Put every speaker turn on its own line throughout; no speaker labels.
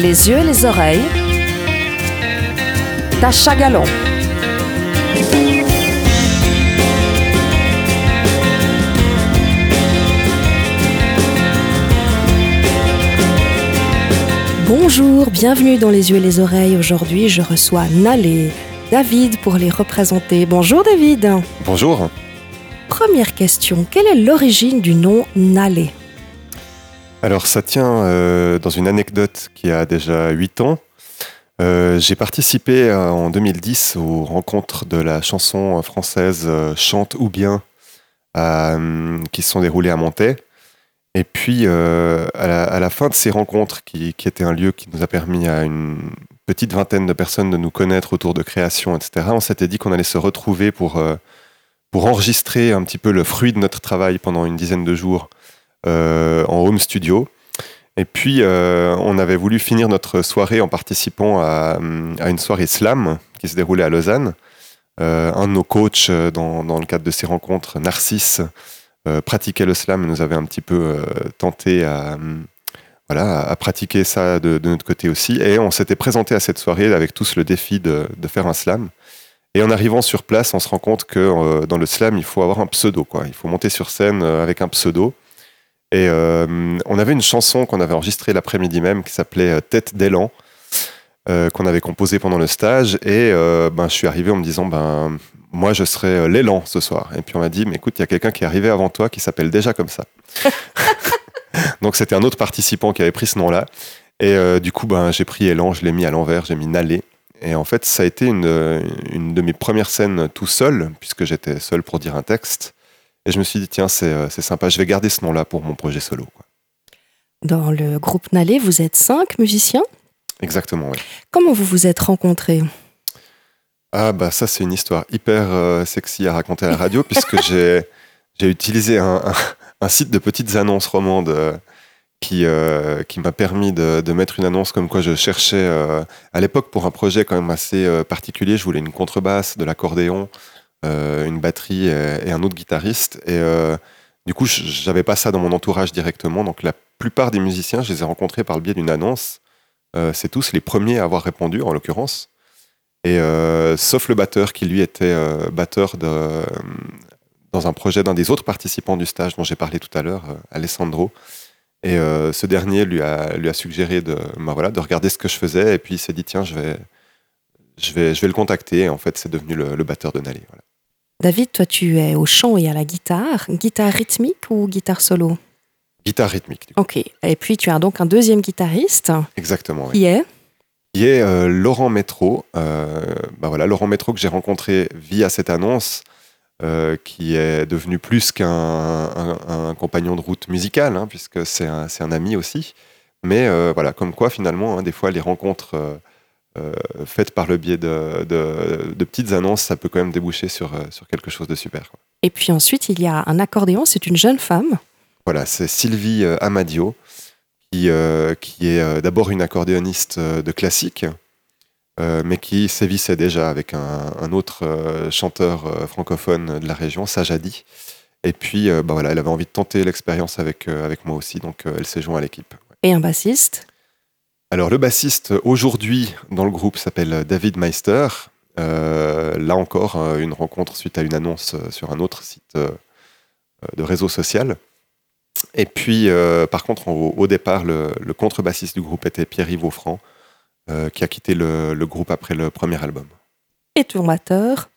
Les yeux et les oreilles. Tacha Galon. Bonjour, bienvenue dans Les yeux et les oreilles. Aujourd'hui, je reçois Nalé, David pour les représenter. Bonjour David.
Bonjour.
Première question, quelle est l'origine du nom Nalé
Alors ça tient euh, dans une anecdote qui a déjà 8 ans. Euh, j'ai participé euh, en 2010 aux rencontres de la chanson française Chante ou bien qui se sont déroulées à Montaix. Et puis, à, la, fin de ces rencontres, qui, qui était un lieu qui nous a permis à une petite vingtaine de personnes de nous connaître autour de création, etc., on s'était dit qu'on allait se retrouver pour, pour enregistrer un petit peu le fruit de notre travail pendant une dizaine de jours en home studio. Et puis, on avait voulu finir notre soirée en participant à, à, une soirée slam qui se déroulait à Lausanne. un de nos coachs dans, dans le cadre de ces rencontres, Narcisse, euh, pratiquait le slam nous avait un petit peu euh, tenté à, voilà, à pratiquer ça de, notre côté aussi. Et on s'était présenté à cette soirée avec tous le défi de, de, faire un slam. Et en arrivant sur place, on se rend compte que euh, dans le slam, il faut avoir un pseudo. Quoi. Il faut monter sur scène avec un pseudo. Et on avait une chanson qu'on avait enregistrée l'après-midi même qui s'appelait Tête d'élan. qu'on avait composé pendant le stage et ben, je suis arrivé en me disant ben moi je serai euh, l'élan ce soir. Et puis on m'a dit, mais écoute, il y a quelqu'un qui est arrivé avant toi qui s'appelle déjà comme ça. Donc c'était un autre participant qui avait pris ce nom-là. Et euh, du coup, ben, j'ai pris élan, je l'ai mis à l'envers, j'ai mis Nalé. Et en fait, ça a été une, une, de mes premières scènes tout seul, puisque j'étais seul pour dire un texte. Et je me suis dit, tiens, c'est euh, sympa, je vais garder ce nom-là pour mon projet solo. Quoi.
Dans le groupe Nalé, vous êtes cinq musiciens?
Exactement, oui.
Comment vous vous êtes rencontrés?
Ah bah ça c'est une histoire hyper euh, sexy à raconter à la radio puisque j'ai utilisé un, un, site de petites annonces romandes euh, qui euh, qui m'a permis de, de, mettre une annonce comme quoi je cherchais à l'époque pour un projet quand même assez particulier je voulais une contrebasse de l'accordéon une batterie et, un autre guitariste et du coup j'avais pas ça dans mon entourage directement donc la plupart des musiciens je les ai rencontrés par le biais d'une annonce c'est tous les premiers à avoir répondu en l'occurrence et euh, sauf le batteur qui lui était euh, batteur de, dans un projet d'un des autres participants du stage dont j'ai parlé tout à l'heure, euh, Alessandro. Et ce dernier lui a, lui a suggéré de, bah voilà, de regarder ce que je faisais et puis il s'est dit tiens je vais, je vais, je vais le contacter. Et en fait c'est devenu le, batteur de Nalé. Voilà.
David, toi tu es au chant et à la guitare. Guitare rythmique ou guitare solo?
Guitare rythmique.
Ok. Et puis tu as donc un deuxième guitariste.
Exactement.
Qui est?
Qui est euh, Laurent Métro. Euh, bah voilà, Laurent Métro que j'ai rencontré via cette annonce, euh, qui est devenu plus qu'un compagnon de route musical, hein, puisque c'est un, un, ami aussi. Mais voilà, comme quoi finalement, hein, des fois, les rencontres faites par le biais de, de, petites annonces, ça peut quand même déboucher sur, sur quelque chose de super.
Et puis ensuite, il y a un accordéon, c'est une jeune femme.
Voilà, c'est Sylvie Amadio qui, euh, qui est euh, d'abord une accordéoniste euh, de classique, mais qui sévissait déjà avec un, autre chanteur francophone de la région, Sajadi. Et puis, bah voilà, elle avait envie de tenter l'expérience avec, avec moi aussi, donc elle s'est jointe à l'équipe.
Et un bassiste
Alors, le bassiste aujourd'hui dans le groupe s'appelle David Meister. là encore, une rencontre suite à une annonce sur un autre site de réseau social. Et puis, euh, par contre, au, départ, le, contrebassiste du groupe était Pierre-Yves Offrand, euh, qui a quitté le, groupe après le premier album.
Et ton batteur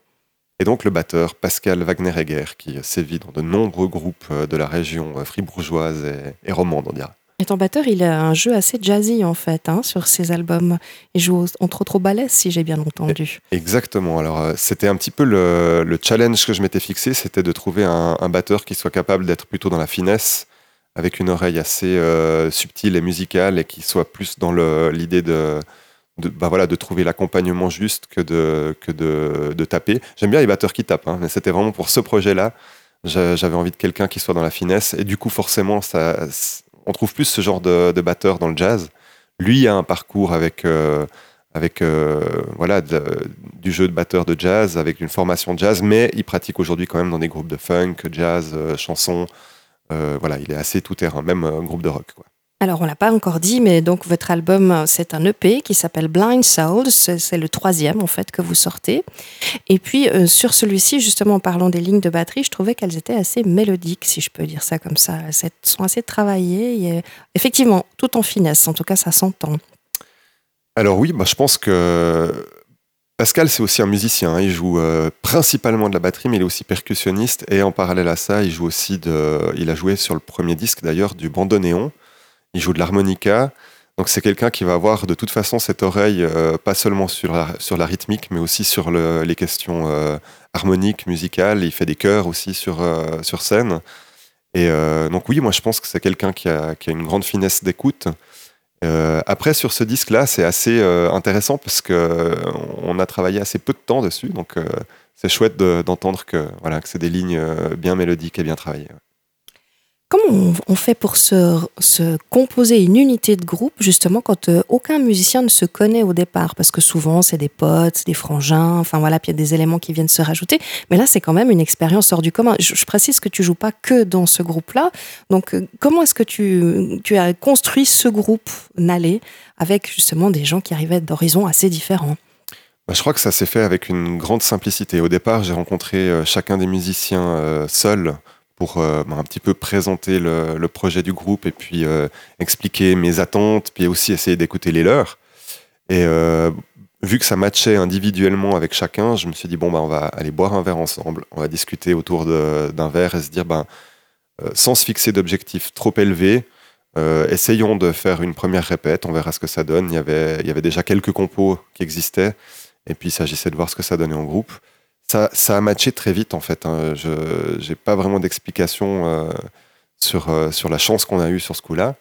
Et donc le batteur Pascal Wagner-Egger, qui sévit dans de nombreux groupes euh, de la région fribourgeoise et, et romande, on dirait.
Ton batteur, il a un jeu assez jazzy en fait hein, sur ses albums. Il joue entre autres au ballet, si j'ai bien entendu.
Exactement. Alors c'était un petit peu le, challenge que je m'étais fixé, c'était de trouver un, batteur qui soit capable d'être plutôt dans la finesse avec une oreille assez euh, subtile et musicale et qui soit plus dans l'idée de, bah voilà, de trouver l'accompagnement juste que de, que de taper. J'aime bien les batteurs qui tapent, hein, mais c'était vraiment pour ce projet-là. J'avais envie de quelqu'un qui soit dans la finesse et du coup, forcément, ça, on trouve plus ce genre de, batteur dans le jazz. Lui a un parcours avec. Euh, euh, voilà du jeu de batteur de jazz, avec une formation de jazz, mais il pratique aujourd'hui quand même dans des groupes de funk, jazz, chansons, euh, voilà, il est assez tout terrain, même groupe de rock. Quoi.
Alors, on l'a pas encore dit, mais donc votre album, c'est un EP qui s'appelle Blind Souls. C'est le troisième, en fait, que vous sortez. Et puis, euh, sur celui-ci, justement, en parlant des lignes de batterie, je trouvais qu'elles étaient assez mélodiques, si je peux dire ça comme ça. Elles sont assez travaillées. Et, effectivement, tout en finesse. En tout cas, ça s'entend.
Alors oui, je pense que Pascal, c'est aussi un musicien. Il joue euh, principalement de la batterie, mais il est aussi percussionniste. Et en parallèle à ça, il joue aussi de. Il a joué sur le premier disque d'ailleurs du bandoneon. Il joue de l'harmonica. Donc c'est quelqu'un qui va avoir de toute façon cette oreille, euh, pas seulement sur la, sur rythmique, mais aussi sur les questions euh, harmoniques, musicales. Il fait des chœurs aussi sur, sur scène. Et donc oui, moi je pense que c'est quelqu'un qui a, une grande finesse d'écoute. Euh, après, sur ce disque-là, c'est assez euh, intéressant parce qu'on euh, a travaillé assez peu de temps dessus, donc c'est chouette d'entendre que, voilà, que c'est des lignes bien mélodiques et bien travaillées.
Comment on, fait pour se, composer une unité de groupe, justement, quand euh, aucun musicien ne se connaît au départ? Parce que souvent, c'est des potes, des frangins, enfin voilà, puis il y a des éléments qui viennent se rajouter. Mais là, c'est quand même une expérience hors du commun. Je, précise que tu joues pas que dans ce groupe-là. Donc, euh, comment est-ce que tu, as construit ce groupe Nalé avec justement des gens qui arrivaient d'horizons assez différents?
Bah, je crois que ça s'est fait avec une grande simplicité. Au départ, j'ai rencontré euh, chacun des musiciens seuls pour euh, bah, un petit peu présenter le, projet du groupe et puis euh, expliquer mes attentes, puis aussi essayer d'écouter les leurs. Et euh, vu que ça matchait individuellement avec chacun, je me suis dit, bon, bah, on va aller boire un verre ensemble, on va discuter autour d'un verre et se dire, ben, sans se fixer d'objectifs trop élevés, essayons de faire une première répète, on verra ce que ça donne. Il y avait, il y avait déjà quelques compos qui existaient, et puis il s'agissait de voir ce que ça donnait en groupe ça, a matché très vite en fait. Hein. Je n'ai pas vraiment d'explication euh, sur, euh, sur la chance qu'on a eue sur ce coup-là.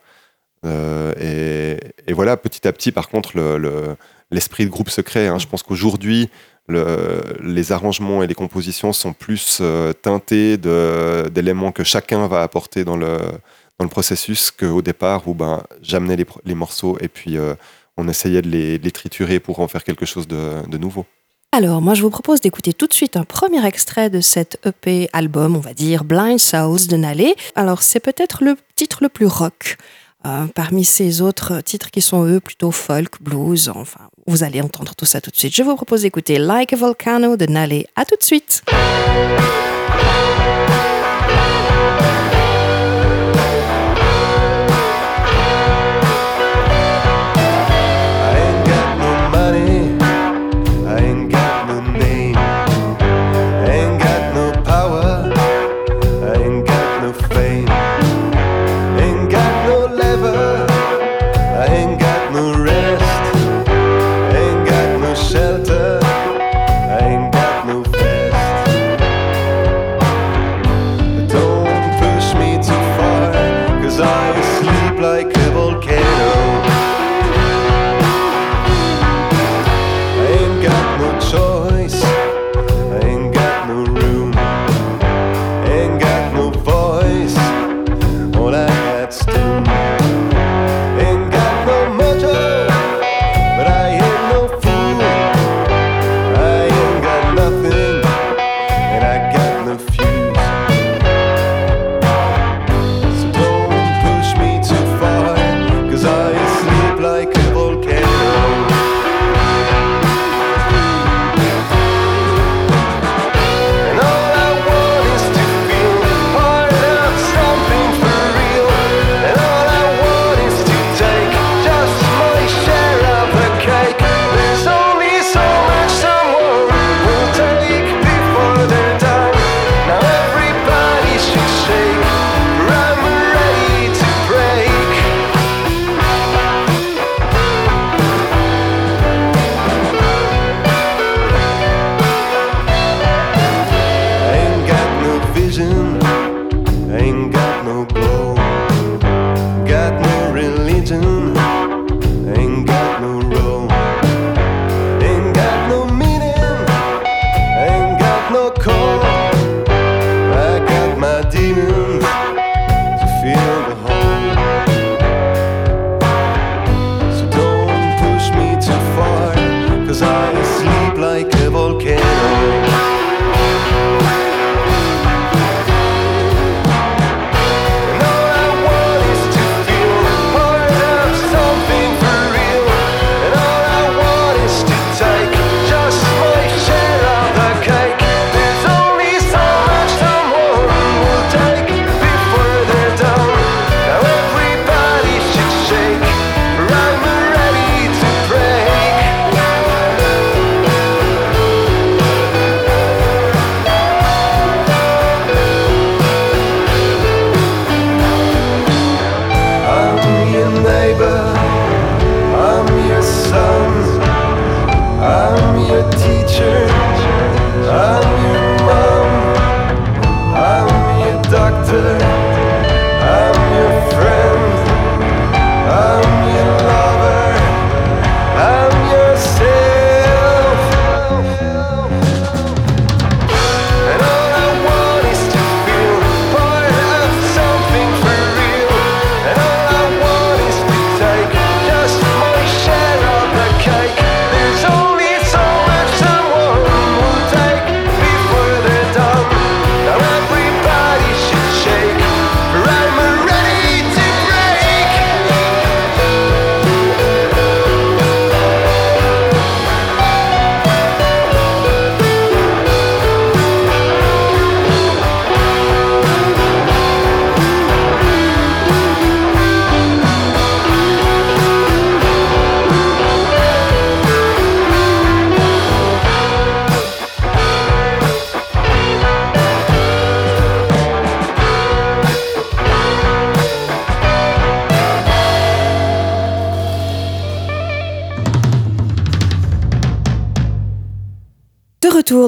Euh, et, voilà, petit à petit, par contre, l'esprit le, de groupe secret. Hein. Je pense qu'aujourd'hui, les arrangements et les compositions sont plus teintés d'éléments que chacun va apporter dans le, dans le processus qu'au départ où ben, j'amenais les, morceaux et puis on essayait de les, triturer pour en faire quelque chose de nouveau.
Alors, moi, je vous propose d'écouter tout de suite un premier extrait de cet EP album, on va dire Blind Souls de Nalé. Alors, c'est peut-être le titre le plus rock euh, parmi ces autres titres qui sont eux plutôt folk, blues. Enfin, vous allez entendre tout ça tout de suite. Je vous propose d'écouter Like a Volcano de Nalé. À tout de suite.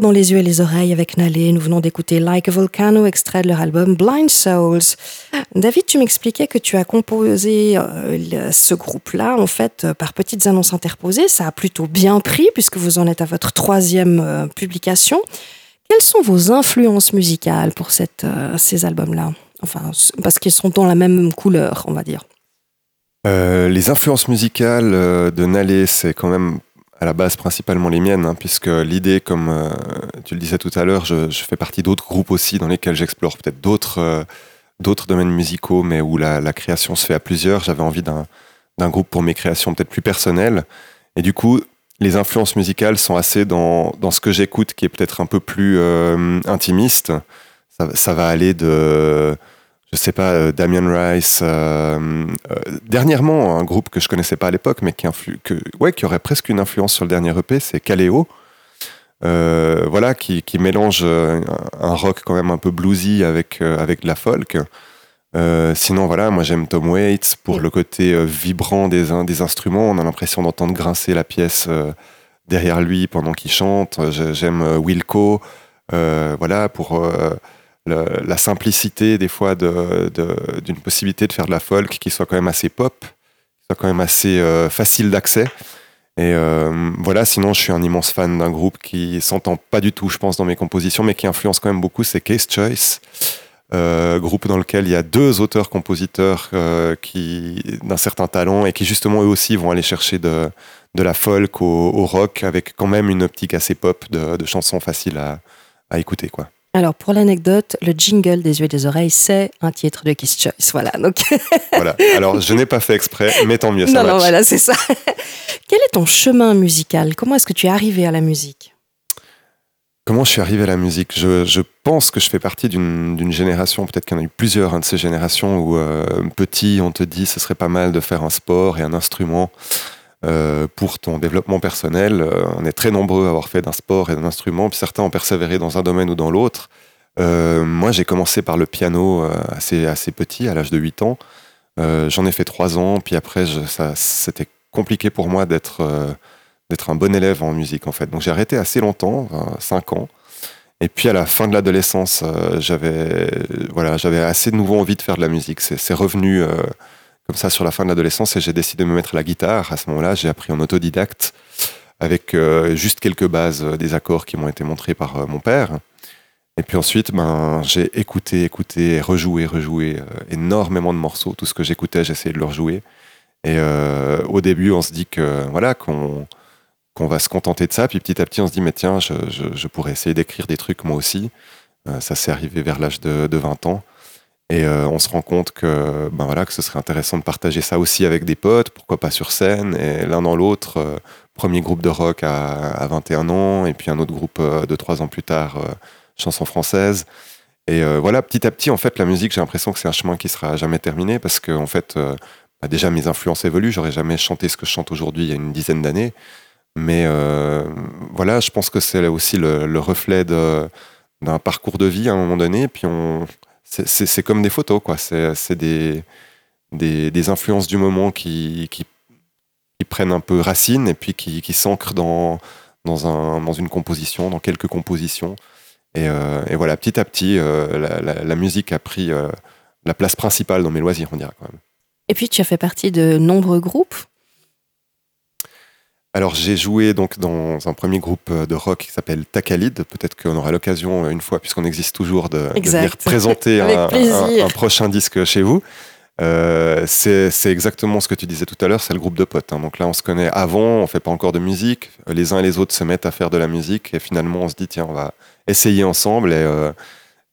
Dans les yeux et les oreilles avec Nalé. Nous venons d'écouter Like a Volcano, extrait de leur album Blind Souls. David, tu m'expliquais que tu as composé euh, ce groupe-là, en fait, euh, par petites annonces interposées. Ça a plutôt bien pris puisque vous en êtes à votre troisième euh, publication. Quelles sont vos influences musicales pour ces albums-là? Enfin, parce qu'ils sont dans la même couleur, on va dire.
les influences musicales de Nalé, c'est quand même la base principalement les miennes, hein, puisque l'idée, comme euh, tu le disais tout à l'heure, je, fais partie d'autres groupes aussi dans lesquels j'explore peut-être d'autres euh, domaines musicaux, mais où la, création se fait à plusieurs. J'avais envie d'un groupe pour mes créations peut-être plus personnelles. Et du coup, les influences musicales sont assez dans, dans ce que j'écoute, qui est peut-être un peu plus euh, intimiste. Ça, va aller de je sais pas, euh, Damien Rice. Euh, euh, dernièrement, un groupe que je connaissais pas à l'époque, mais qui, aurait presque une influence sur le dernier EP, c'est Kaleo. voilà, qui, qui mélange un, rock quand même un peu bluesy avec, avec de la folk. sinon, voilà, moi j'aime Tom Waits pour le côté vibrant des, des instruments. On a l'impression d'entendre grincer la pièce derrière lui pendant qu'il chante. J'aime Wilco, voilà, pour la simplicité des fois d'une possibilité de faire de la folk qui soit quand même assez pop, qui soit quand même assez euh, facile d'accès. Et euh, voilà, sinon je suis un immense fan d'un groupe qui s'entend pas du tout, je pense, dans mes compositions, mais qui influence quand même beaucoup, c'est Case Choice. Euh, groupe dans lequel il y a deux auteurs-compositeurs qui d'un certain talent et qui justement eux aussi vont aller chercher de, la folk au, rock avec quand même une optique assez pop de, de chansons faciles à, à écouter quoi.
Alors, pour l'anecdote, le jingle des yeux et des oreilles, c'est un titre de Kiss Choice. Voilà. Donc...
voilà. Alors, je n'ai pas fait exprès, mais tant mieux. Ça
non, non, voilà, c'est ça. Quel est ton chemin musical? Comment est-ce que tu es arrivé à la musique?
Comment je suis arrivé à la musique? Je, pense que je fais partie d'une génération, peut-être qu'il y en a eu plusieurs hein, de ces générations où euh, petit, on te dit ce serait pas mal de faire un sport et un instrument. Euh, pour ton développement personnel. Euh, on est très nombreux à avoir fait d'un sport et d'un instrument, puis certains ont persévéré dans un domaine ou dans l'autre. Euh, moi, j'ai commencé par le piano assez, assez petit, à l'âge de 8 ans. J'en ai fait 3 ans, puis après, c'était compliqué pour moi d'être d'être un bon élève en musique, en fait. Donc j'ai arrêté assez longtemps, 5 ans. Et puis à la fin de l'adolescence, j'avais voilà, j'avais assez de nouveau envie de faire de la musique. C'est revenu comme ça sur la fin de l'adolescence et j'ai décidé de me mettre à la guitare. À ce moment-là, j'ai appris en autodidacte avec euh, juste quelques bases euh, des accords qui m'ont été montrés par euh, mon père. Et puis ensuite, ben, j'ai écouté, écouté, rejoué, rejoué énormément de morceaux. Tout ce que j'écoutais, j'essayais de le rejouer. Et au début, on se dit que voilà qu'on va se contenter de ça. Puis petit à petit, on se dit mais tiens, je, pourrais essayer d'écrire des trucs moi aussi. ça s'est arrivé vers l'âge de 20 ans. Et euh, on se rend compte que, ben voilà, que ce serait intéressant de partager ça aussi avec des potes, pourquoi pas sur scène. Et l'un dans l'autre, euh, premier groupe de rock à, 21 ans, et puis un autre groupe euh, de trois ans plus tard, chanson française. Et voilà, petit à petit, en fait, la musique, j'ai l'impression que c'est un chemin qui sera jamais terminé parce que, en fait, bah, déjà mes influences évoluent. J'aurais jamais chanté ce que je chante aujourd'hui il y a une dizaine d'années. Mais voilà, je pense que c'est aussi le, le reflet d'un parcours de vie à un moment donné. Puis on, c'est comme des photos, quoi. C'est des, influences du moment qui, prennent un peu racine et puis qui, s'ancrent dans une composition, dans quelques compositions. Et, euh, voilà, petit à petit, euh, la, musique a pris euh, la place principale dans mes loisirs, on dirait quand même.
Et puis, tu as fait partie de nombreux groupes
alors j'ai joué donc dans un premier groupe euh, de rock qui s'appelle Takalid. Peut-être qu'on aura l'occasion euh, une fois, puisqu'on existe toujours, de, venir présenter un, prochain disque chez vous. Euh, c'est exactement ce que tu disais tout à l'heure, c'est le groupe de potes. Hein. Donc là, on se connaît avant, on fait pas encore de musique. Les uns et les autres se mettent à faire de la musique et finalement, on se dit tiens, on va essayer ensemble et,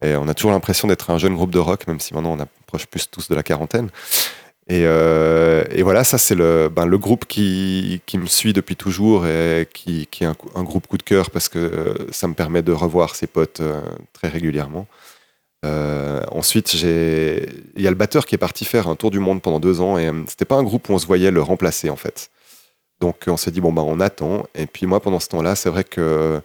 et on a toujours l'impression d'être un jeune groupe de rock, même si maintenant on approche plus tous de la quarantaine. Euh, et, voilà, ça c'est le, ben, le groupe qui, qui, me suit depuis toujours et qui, qui est un, groupe coup de cœur parce que euh, ça me permet de revoir ses potes euh, très régulièrement. ensuite, il y a le batteur qui est parti faire un tour du monde pendant deux ans et c'était pas un groupe où on se voyait le remplacer en fait. Donc on s'est dit bon ben on attend. Et puis moi pendant ce temps-là, c'est vrai que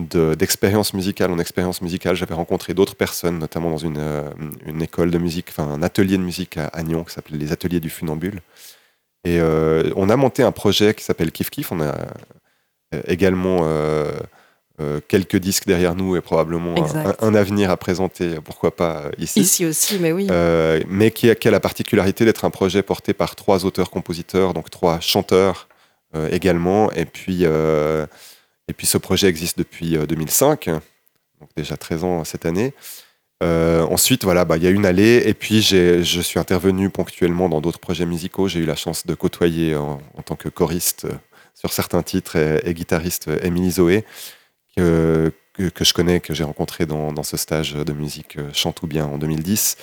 d'expérience musicale en expérience musicale, j'avais rencontré d'autres personnes, notamment dans une, euh, une, école de musique, enfin un atelier de musique à Agnon qui s'appelait les Ateliers du Funambule. Et euh, on a monté un projet qui s'appelle Kif Kif. On a euh, également quelques disques derrière nous et probablement un, avenir à présenter, pourquoi pas ici.
Ici aussi, mais oui.
mais qui a, qui a, la particularité d'être un projet porté par trois auteurs-compositeurs, donc trois chanteurs également. Et puis, et puis ce projet existe depuis 2005, donc déjà 13 ans cette année. Euh, ensuite, voilà, bah, il y a une allée, et puis je suis intervenu ponctuellement dans d'autres projets musicaux. J'ai eu la chance de côtoyer en, tant que choriste euh, sur certains titres et, guitariste euh, Émilie Zoé, que, je connais, que j'ai rencontré dans, dans, ce stage de musique Chante ou bien en 2010.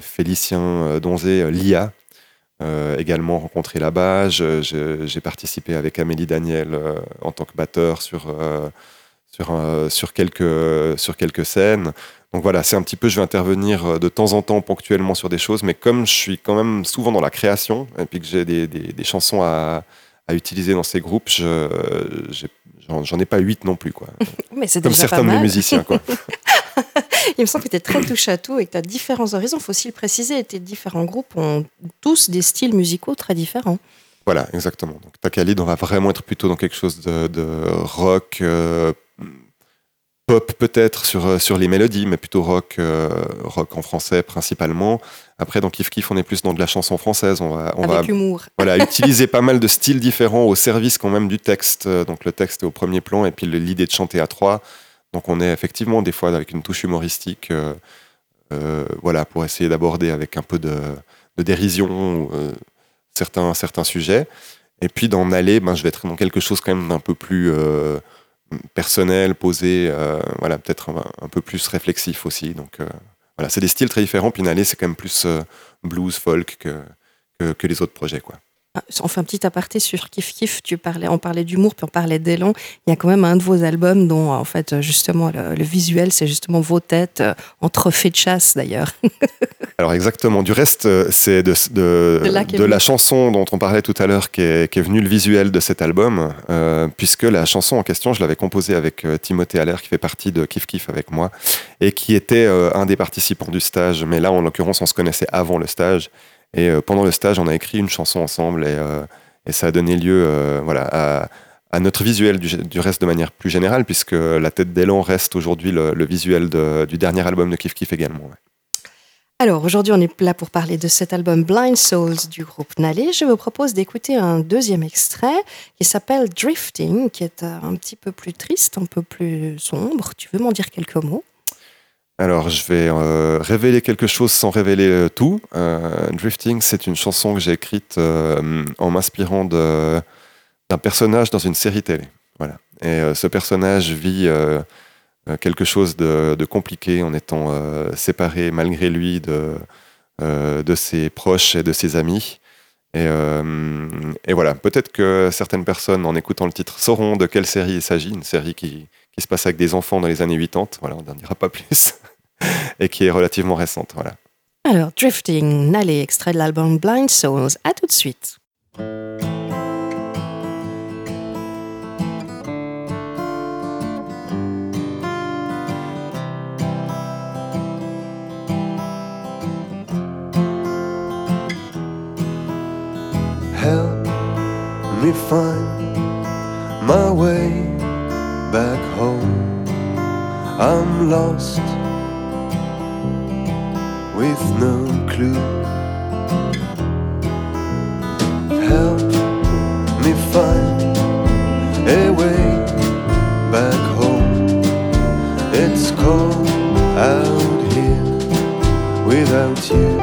Félicien Donzé, Lia, également rencontré là-bas. J'ai participé avec Amélie Daniel en tant que batteur sur, sur, sur, quelques, sur quelques scènes. Donc voilà, c'est un petit peu, je vais intervenir euh, de temps en temps ponctuellement sur des choses, mais comme je suis quand même souvent dans la création, et puis que j'ai des, chansons à, utiliser dans ces groupes, j'en ai pas huit non plus. Quoi.
mais
Comme certains de mes musiciens. Quoi.
Il me semble que tu es très touche à tout et que tu as différents horizons. Il faut aussi le préciser, tes différents groupes ont tous des styles musicaux très différents.
Voilà, exactement. Donc Takalid, on va vraiment être plutôt dans quelque chose de, rock, euh, pop peut-être sur, euh, sur les mélodies, mais plutôt rock, euh, rock en français principalement. Après, dans Kif Kif, on est plus dans de la chanson française. On va, on
Avec humour.
Voilà, utiliser pas mal de styles différents au service quand même du texte. Donc le texte est au premier plan et puis l'idée de chanter à trois. Donc on est effectivement des fois avec une touche humoristique, euh, voilà, pour essayer d'aborder avec un peu de, dérision certains, certains sujets. Et puis d'en aller, ben, je vais être dans quelque chose quand même d'un peu plus personnel, posé, euh, voilà, peut-être un, peu plus réflexif aussi. Donc euh, voilà, c'est des styles très différents. Puis Nalé, c'est quand même plus euh, blues, folk que, que, les autres projets, quoi.
Ah, on fait un petit aparté sur Kif Kif. Tu parlais, on parlait d'humour, puis on parlait d'élan. Il y a quand même un de vos albums dont, en fait, justement, le, visuel, c'est justement vos têtes en trophée de chasse, d'ailleurs.
Alors exactement. Du reste, c'est de, de, la chanson dont on parlait tout à l'heure qui est, venu le visuel de cet album, euh, puisque la chanson en question, je l'avais composée avec euh, Timothée Allaire, qui fait partie de Kif Kif avec moi, et qui était euh, un des participants du stage. Mais là, en l'occurrence, on se connaissait avant le stage. Et euh, pendant le stage, on a écrit une chanson ensemble et, euh, ça a donné lieu euh, voilà, à, notre visuel du, reste de manière plus générale, puisque La tête d'élan reste aujourd'hui le, visuel du dernier album de Kif Kif également.
Alors aujourd'hui, on est là pour parler de cet album Blind Souls du groupe Nalé. Je vous propose d'écouter un deuxième extrait qui s'appelle Drifting, qui est un petit peu plus triste, un peu plus sombre. Tu veux m'en dire quelques mots?
Alors, je vais euh, révéler quelque chose sans révéler euh, tout. Euh, Drifting, c'est une chanson que j'ai écrite en m'inspirant d'un personnage dans une série télé. Voilà. Et ce personnage vit quelque chose de, compliqué en étant séparé malgré lui de, ses proches et de ses amis. Et, et voilà, peut-être que certaines personnes, en écoutant le titre, sauront de quelle série il s'agit. Une série qui, qui se passe avec des enfants dans les années 80. Voilà, on n'en dira pas plus. et qui est relativement récente. Voilà.
Alors, Drifting, Nally, extrait de l'album Blind Souls. À tout de suite.
Help me find my way back home. I'm lost with no clue. Help me find a way back home. It's cold out here without you.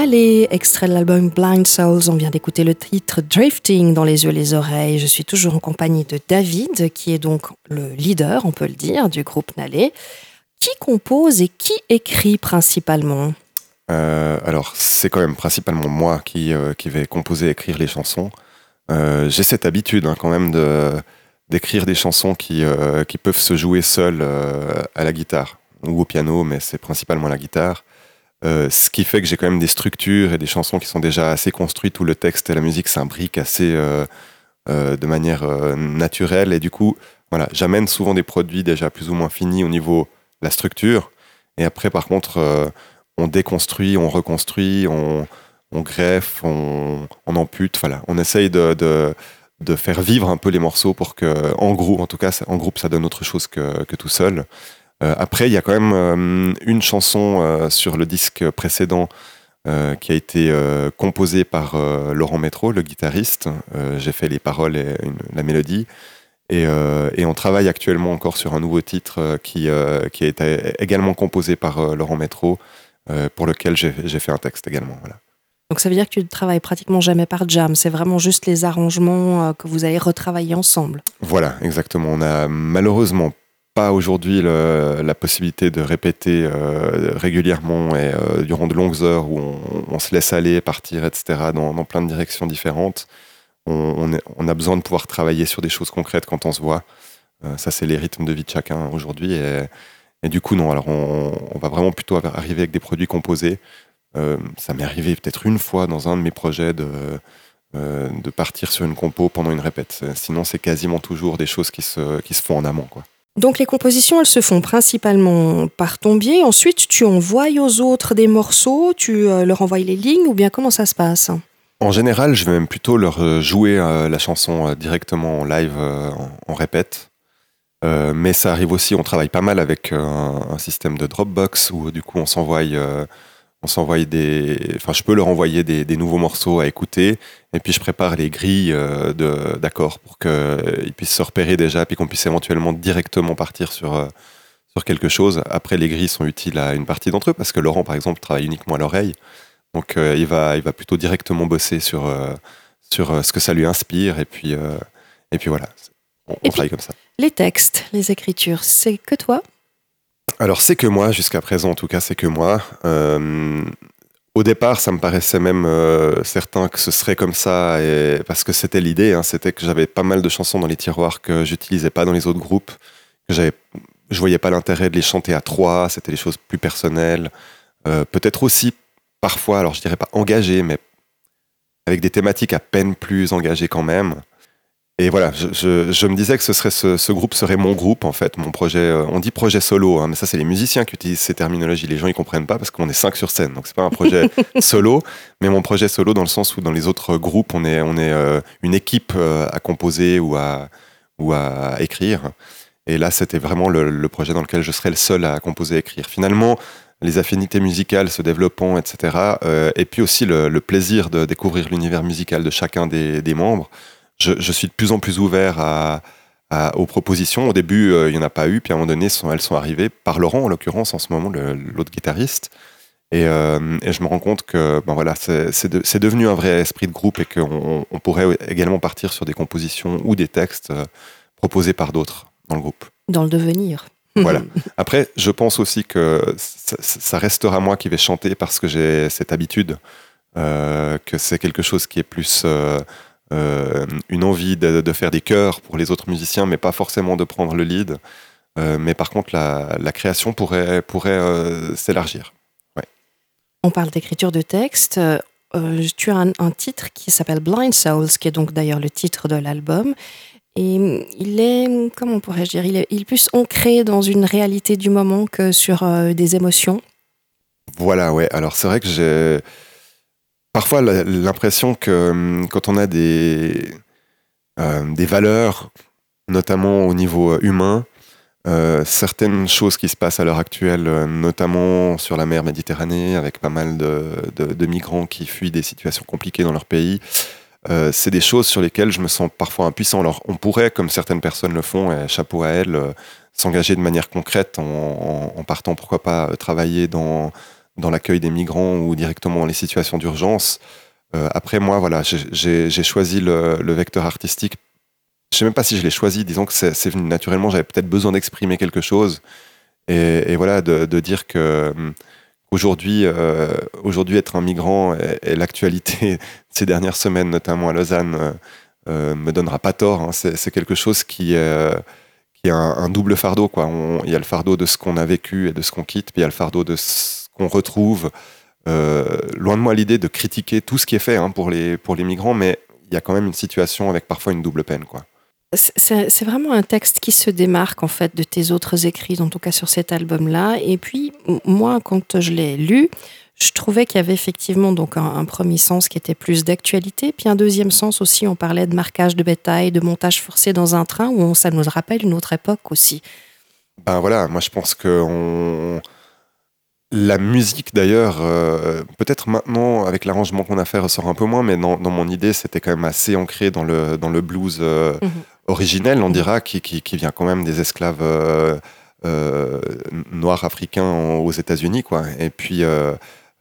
Nalé, extrait de l'album Blind Souls, on vient d'écouter le titre Drifting dans les yeux les oreilles. Je suis toujours en compagnie de David, qui est donc le leader, on peut le dire, du groupe Nalé. Qui compose et qui écrit principalement?
Euh, alors, c'est quand même principalement moi qui, euh, qui vais composer et écrire les chansons. Euh, J'ai cette habitude hein, quand même d'écrire des chansons qui, qui peuvent se jouer seules à la guitare ou au piano, mais c'est principalement la guitare. Euh, ce qui fait que j'ai quand même des structures et des chansons qui sont déjà assez construites où le texte et la musique s'imbriquent assez euh, euh, de manière naturelle. Et du coup, voilà, j'amène souvent des produits déjà plus ou moins finis au niveau de la structure. Et après, par contre, on déconstruit, on reconstruit, on, on greffe, on, on ampute. Voilà, on essaye de, de, de faire vivre un peu les morceaux pour que, en groupe, en tout cas, en groupe, ça donne autre chose que, que tout seul. Euh, après, il y a quand même euh, une chanson euh, sur le disque précédent qui a été composée par Laurent Métro, le guitariste. J'ai fait les paroles et une- la mélodie. Et, euh, et on travaille actuellement encore sur un nouveau titre qui, euh, qui a été également composé par euh, Laurent Métro, pour lequel j'ai fait un texte également. Voilà.
Donc ça veut dire que tu ne travailles pratiquement jamais par jam, c'est vraiment juste les arrangements que vous allez retravailler ensemble.
Voilà, exactement. On a malheureusement pas aujourd'hui la possibilité de répéter euh, régulièrement et euh, durant de longues heures où on, se laisse aller, partir, etc., dans, plein de directions différentes. On, a besoin de pouvoir travailler sur des choses concrètes quand on se voit. Euh, ça, c'est les rythmes de vie de chacun aujourd'hui. Et, du coup, non, alors on, va vraiment plutôt arriver avec des produits composés. Ça m'est arrivé peut-être une fois dans un de mes projets de, de partir sur une compo pendant une répète. Sinon, c'est quasiment toujours des choses qui se, qui se font en amont. Quoi.
Donc les compositions, elles se font principalement par ton biais. Ensuite, tu envoies aux autres des morceaux, tu euh, leur envoies les lignes ou bien comment ça se passe?
En général, je vais même plutôt leur euh, jouer euh, la chanson directement en live, en, répète. Mais ça arrive aussi, on travaille pas mal avec un, système de Dropbox où du coup on s'envoie, on s'envoie des, enfin je peux leur envoyer des, des nouveaux morceaux à écouter et puis je prépare les grilles euh, de- d'accords pour qu'ils puissent se repérer déjà puis qu'on puisse éventuellement directement partir sur euh, sur quelque chose. Après, les grilles sont utiles à une partie d'entre eux parce que Laurent, par exemple, travaille uniquement à l'oreille. Donc, euh, il, va, il va plutôt directement bosser sur, euh, sur euh, ce que ça lui inspire. Et puis, euh, et puis voilà, on, on
puis-
travaille comme ça.
Les textes, les écritures, c'est que toi?
Alors, c'est que moi, jusqu'à présent, en tout cas, c'est que moi. Euh, au départ, ça me paraissait même euh, certain que ce serait comme ça, parce que c'était l'idée. Hein, c'était que j'avais pas mal de chansons dans les tiroirs que j'utilisais pas dans les autres groupes. Que j'avais, je voyais pas l'intérêt de les chanter à trois. C'était des choses plus personnelles. Euh, peut-être aussi parfois, alors je dirais pas engagées, mais avec des thématiques à peine plus engagées quand même. Et voilà, je, me disais que ce, serait ce, groupe serait mon groupe en fait, mon projet. Euh, on dit projet solo, hein, mais ça c'est les musiciens qui utilisent ces terminologies. Les gens ils comprennent pas parce qu'on est cinq sur scène, donc c'est pas un projet solo, mais mon projet solo dans le sens où dans les autres groupes on est on est euh, une équipe euh, à composer ou à ou à écrire. Et là c'était vraiment le, projet dans lequel je serais le seul à composer et écrire. Finalement, les affinités musicales se développant, etc. et puis aussi le, plaisir de découvrir l'univers musical de chacun des, des membres je, suis de plus en plus ouvert à, aux propositions. Au début, euh, il n'y en a pas eu, puis à un moment donné, elles sont arrivées par Laurent, en l'occurrence, en ce moment, l'autre guitariste. Euh, et, je me rends compte que ben voilà, c'est devenu un vrai esprit de groupe et qu'on on pourrait également partir sur des compositions ou des textes euh, proposés par d'autres dans le groupe.
Dans le devenir.
Voilà. Après, je pense aussi que ça, restera moi qui vais chanter parce que j'ai cette habitude, que c'est quelque chose qui est plus euh, une envie de, faire des chœurs pour les autres musiciens, mais pas forcément de prendre le lead. Euh, mais par contre, la, création pourrait, pourrait euh, s'élargir.
On parle d'écriture de texte. tu as un, titre qui s'appelle Blind Souls, qui est donc d'ailleurs le titre de l'album. Et il est, comment pourrais-je dire, il est, il est, plus ancré dans une réalité du moment que sur des émotions.
Voilà, ouais. Alors c'est vrai que j'ai parfois l'impression que hum, quand on a des, euh, des valeurs, notamment au niveau euh, humain, euh, certaines choses qui se passent à l'heure actuelle, notamment sur la mer Méditerranée, avec pas mal de, migrants qui fuient des situations compliquées dans leur pays, c'est des choses sur lesquelles je me sens parfois impuissant. Alors on pourrait, comme certaines personnes le font, et chapeau à elles, s'engager de manière concrète en, partant, pourquoi pas, travailler dans dans l'accueil des migrants ou directement dans les situations d'urgence. Euh, après, moi, voilà, j'ai choisi le, vecteur artistique. Je sais même pas si je l'ai choisi. Disons que c'est venu naturellement. J'avais peut-être besoin d'exprimer quelque chose et, voilà, de, dire que hum, aujourd'hui, euh, aujourd'hui, être un migrant et, l'actualité ces dernières semaines, notamment à Lausanne, euh, me donnera pas tort. Hein. C'est quelque chose qui est qui a un, double fardeau. Il y a le fardeau de ce qu'on a vécu et de ce qu'on quitte, puis il y a le fardeau de qu'on retrouve. Euh, loin de moi l'idée de critiquer tout ce qui est fait hein, pour, les, pour les migrants, mais il y a quand même une situation avec parfois une double peine. quoi.
C'est vraiment un texte qui se démarque en fait de tes autres écrits, en tout cas sur cet album-là. Et puis moi, quand je l'ai lu, je trouvais qu'il y avait effectivement donc un, premier sens qui était plus d'actualité, puis un deuxième sens aussi. On parlait de marquage de bétail, de montage forcé dans un train, où ça nous rappelle une autre époque aussi.
Ben voilà, moi je pense que on la musique d'ailleurs, euh, peut-être maintenant avec l'arrangement qu'on a fait ressort un peu moins, mais dans, mon idée c'était quand même assez ancré dans le, dans le blues euh, mhm. originel, on dira, qui, qui, vient quand même des esclaves euh, noirs africains aux États-Unis, quoi. Et puis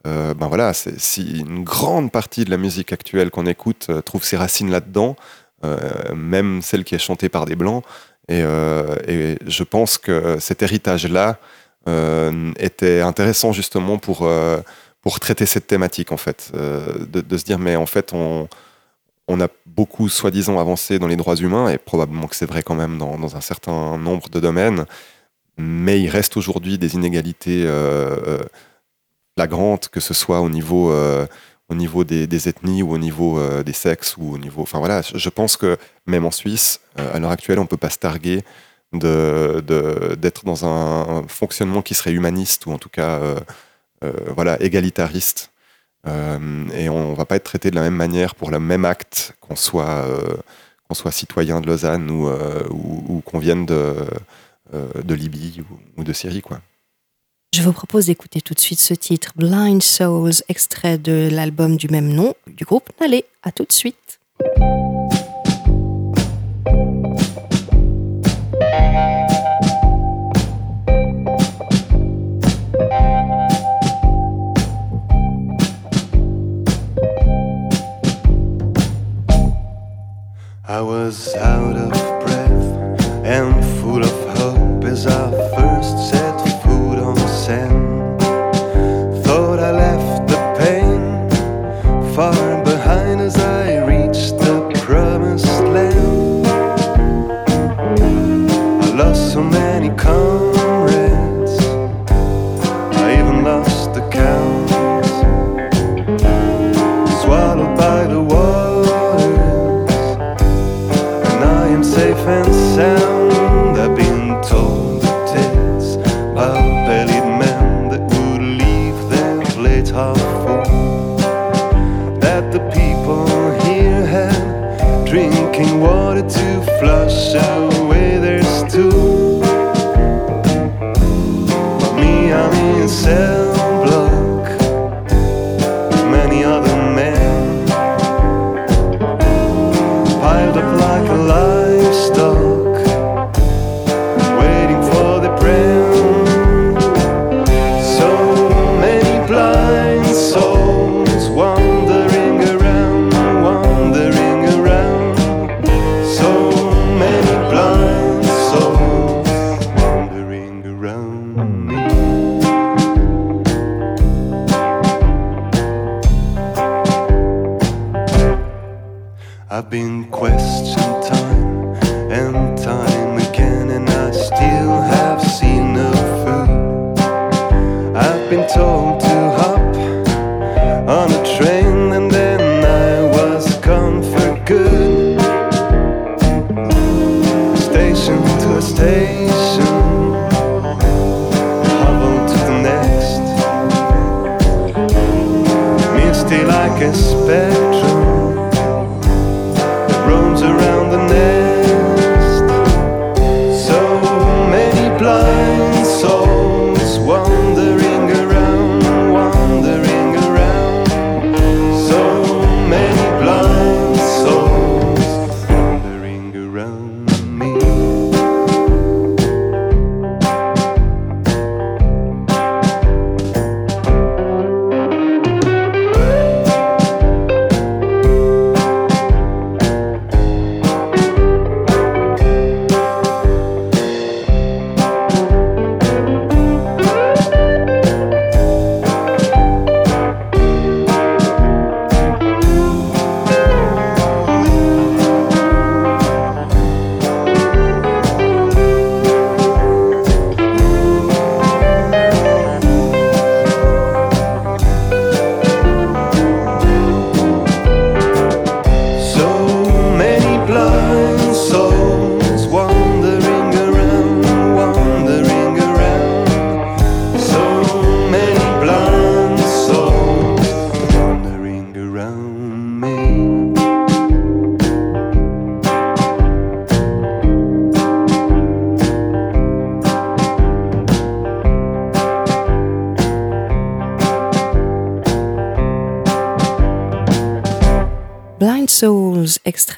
ben voilà, si une grande partie de la musique actuelle qu'on écoute trouve ses racines là-dedans, même celle qui est chantée par des blancs, et, et je pense que cet héritage-là euh, était intéressant justement pour, euh, pour traiter cette thématique en fait, euh, de, se dire mais en fait on, on a beaucoup soi-disant avancé dans les droits humains, et probablement que c'est vrai quand même dans, un certain nombre de domaines, mais il reste aujourd'hui des inégalités flagrantes, que ce soit au niveau, au niveau des, des, ethnies ou au niveau des sexes, ou au niveau... Enfin voilà, je pense que même en Suisse, à l'heure actuelle, on ne peut pas se targuer de, d'être dans un, fonctionnement qui serait humaniste ou en tout cas euh, euh, voilà, égalitariste. Euh, et on ne va pas être traité de la même manière pour le même acte, qu'on soit, qu'on soit citoyen de Lausanne ou, ou, qu'on vienne de, de Libye ou, de Syrie. Quoi.
Je vous propose d'écouter tout de suite ce titre, Blind Souls, extrait de l'album du même nom du groupe Allez, à tout de suite.
I was out of breath and full of hope as I
haven't sound. I've been told the tales by bellied men that would leave their plate half full. That the people here had drinking water to flush
away their stool.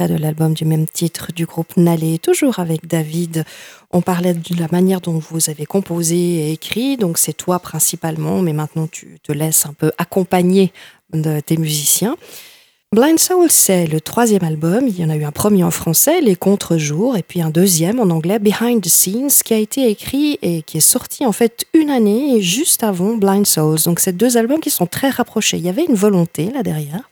De l'album du même titre du groupe Nalé, toujours avec David. On parlait de la manière dont vous avez composé et écrit, donc c'est toi principalement, mais maintenant tu te laisses un peu accompagner de tes musiciens. Blind Souls, c'est le troisième album. Il y en a eu un premier en français, Les Contre-jours, et puis un deuxième en anglais, Behind the Scenes, qui a été écrit et qui est sorti en fait une année juste avant Blind Souls. Donc c'est deux albums qui sont très rapprochés. Il y avait une volonté là derrière.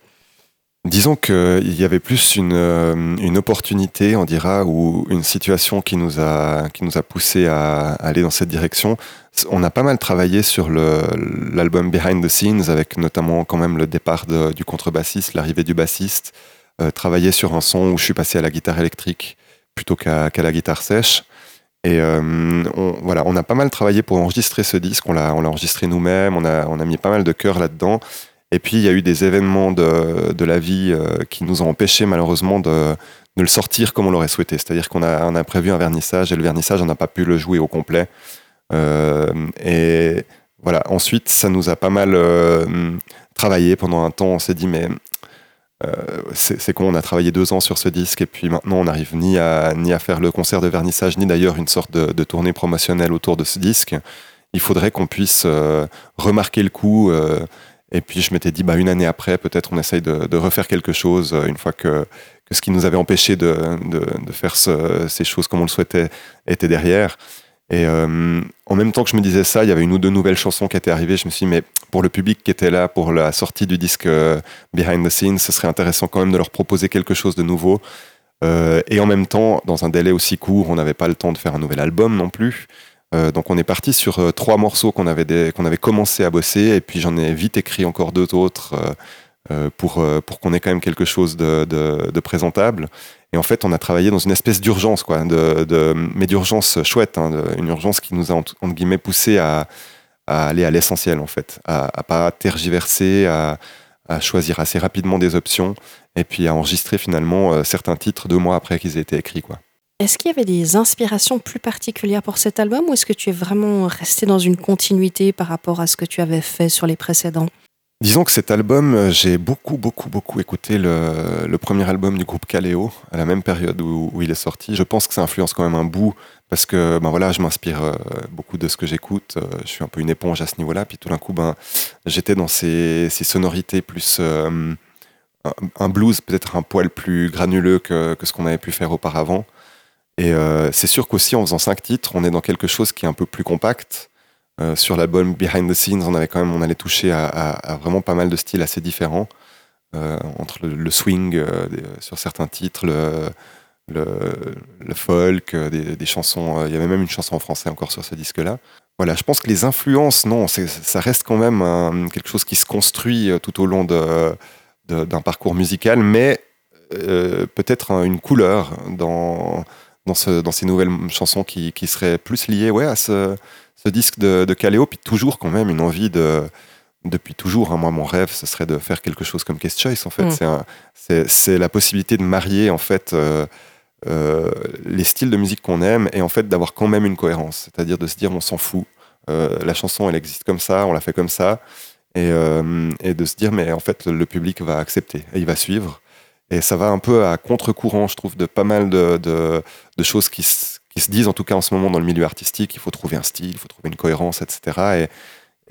Disons qu'il y avait plus une, euh, une opportunité, on dira, ou une situation qui nous a, qui nous a poussé à aller dans cette direction. On a pas mal travaillé sur l'album Behind the Scenes, avec notamment quand même le départ du contrebassiste, l'arrivée du bassiste, euh, travailler sur un son où je suis passé à la guitare électrique plutôt qu'à la guitare sèche. Et euh, on, voilà, on a pas mal travaillé pour enregistrer ce disque, on l'a enregistré nous-mêmes, on a, on a mis pas mal de cœur là-dedans. Et puis, il y a eu des événements de, de la vie euh, qui nous ont empêchés, malheureusement, de, de le sortir comme on l'aurait souhaité. C'est-à-dire qu'on a, on a prévu un vernissage et le vernissage, on n'a pas pu le jouer au complet. Euh, et voilà, ensuite, ça nous a pas mal euh, travaillé pendant un temps. On s'est dit, mais euh, c'est con, on a travaillé deux ans sur ce disque et puis maintenant, on n'arrive ni à, ni à faire le concert de vernissage, ni d'ailleurs une sorte de, tournée promotionnelle autour de ce disque. Il faudrait qu'on puisse remarquer le coup. Et puis je m'étais dit, bah, une année après, peut-être on essaye de, refaire quelque chose, euh, une fois que, ce qui nous avait empêché de, faire ce- ces choses comme on le souhaitait était derrière. Et euh, en même temps que je me disais ça, il y avait une ou deux nouvelles chansons qui étaient arrivées. Je me suis dit, mais pour le public qui était là pour la sortie du disque euh, Behind the Scenes, ce serait intéressant quand même de leur proposer quelque chose de nouveau. Et en même temps, dans un délai aussi court, on n'avait pas le temps de faire un nouvel album non plus. Euh, donc on est parti sur euh, trois morceaux qu'on avait, qu'on avait commencé à bosser, et puis j'en ai vite écrit encore deux autres euh, pour, pour qu'on ait quand même quelque chose de, présentable. Et en fait, on a travaillé dans une espèce d'urgence, quoi, mais d'urgence chouette, hein, une urgence qui nous a entre, guillemets poussé à, aller à l'essentiel en fait, à, à pas tergiverser, à, à choisir assez rapidement des options, et puis à enregistrer finalement certains titres deux mois après qu'ils aient été écrits, quoi.
Est-ce qu'il y avait des inspirations plus particulières pour cet album ou est-ce que tu es vraiment resté dans une continuité par rapport à ce que tu avais fait sur les précédents?
Disons que cet album, euh, j'ai beaucoup, beaucoup, beaucoup écouté le, premier album du groupe Kaleo à la même période où, où, il est sorti. Je pense que ça influence quand même un bout parce que ben voilà, je m'inspire euh, beaucoup de ce que j'écoute. Euh, je suis un peu une éponge à ce niveau-là. Puis tout d'un coup, ben, j'étais dans ces, sonorités plus un, blues, peut-être un poil plus granuleux que ce qu'on avait pu faire auparavant. Et euh, c'est sûr qu'aussi en faisant cinq titres, on est dans quelque chose qui est un peu plus compact. Euh, sur l'album Behind the Scenes, on avait quand même, on allait toucher à, vraiment pas mal de styles assez différents, euh, entre le, swing euh, sur certains titres, le, folk, des, chansons. Il y avait même une chanson en français encore sur ce disque-là. Voilà, je pense que les influences, non, ça reste quand même quelque chose qui se construit tout au long de, de, d'un parcours musical, mais peut-être une couleur dans, dans, ce, dans ces nouvelles chansons qui, qui seraient plus liées ouais, à ce, ce disque de, de Kaleo, puis toujours quand même une envie de. Depuis toujours, hein, moi, mon rêve, ce serait de faire quelque chose comme Case Choice. En fait, mm. c'est la possibilité de marier en fait euh, euh, les styles de musique qu'on aime et en fait d'avoir quand même une cohérence. C'est-à-dire de se dire, on s'en fout. Euh, la chanson, elle existe comme ça, on la fait comme ça, et, et, de se dire, mais en fait, le public va accepter et il va suivre. Et ça va un peu à contre-courant, je trouve, de pas mal de, de, choses qui, qui se disent en tout cas en ce moment dans le milieu artistique, il faut trouver un style, il faut trouver une cohérence, etc. Et,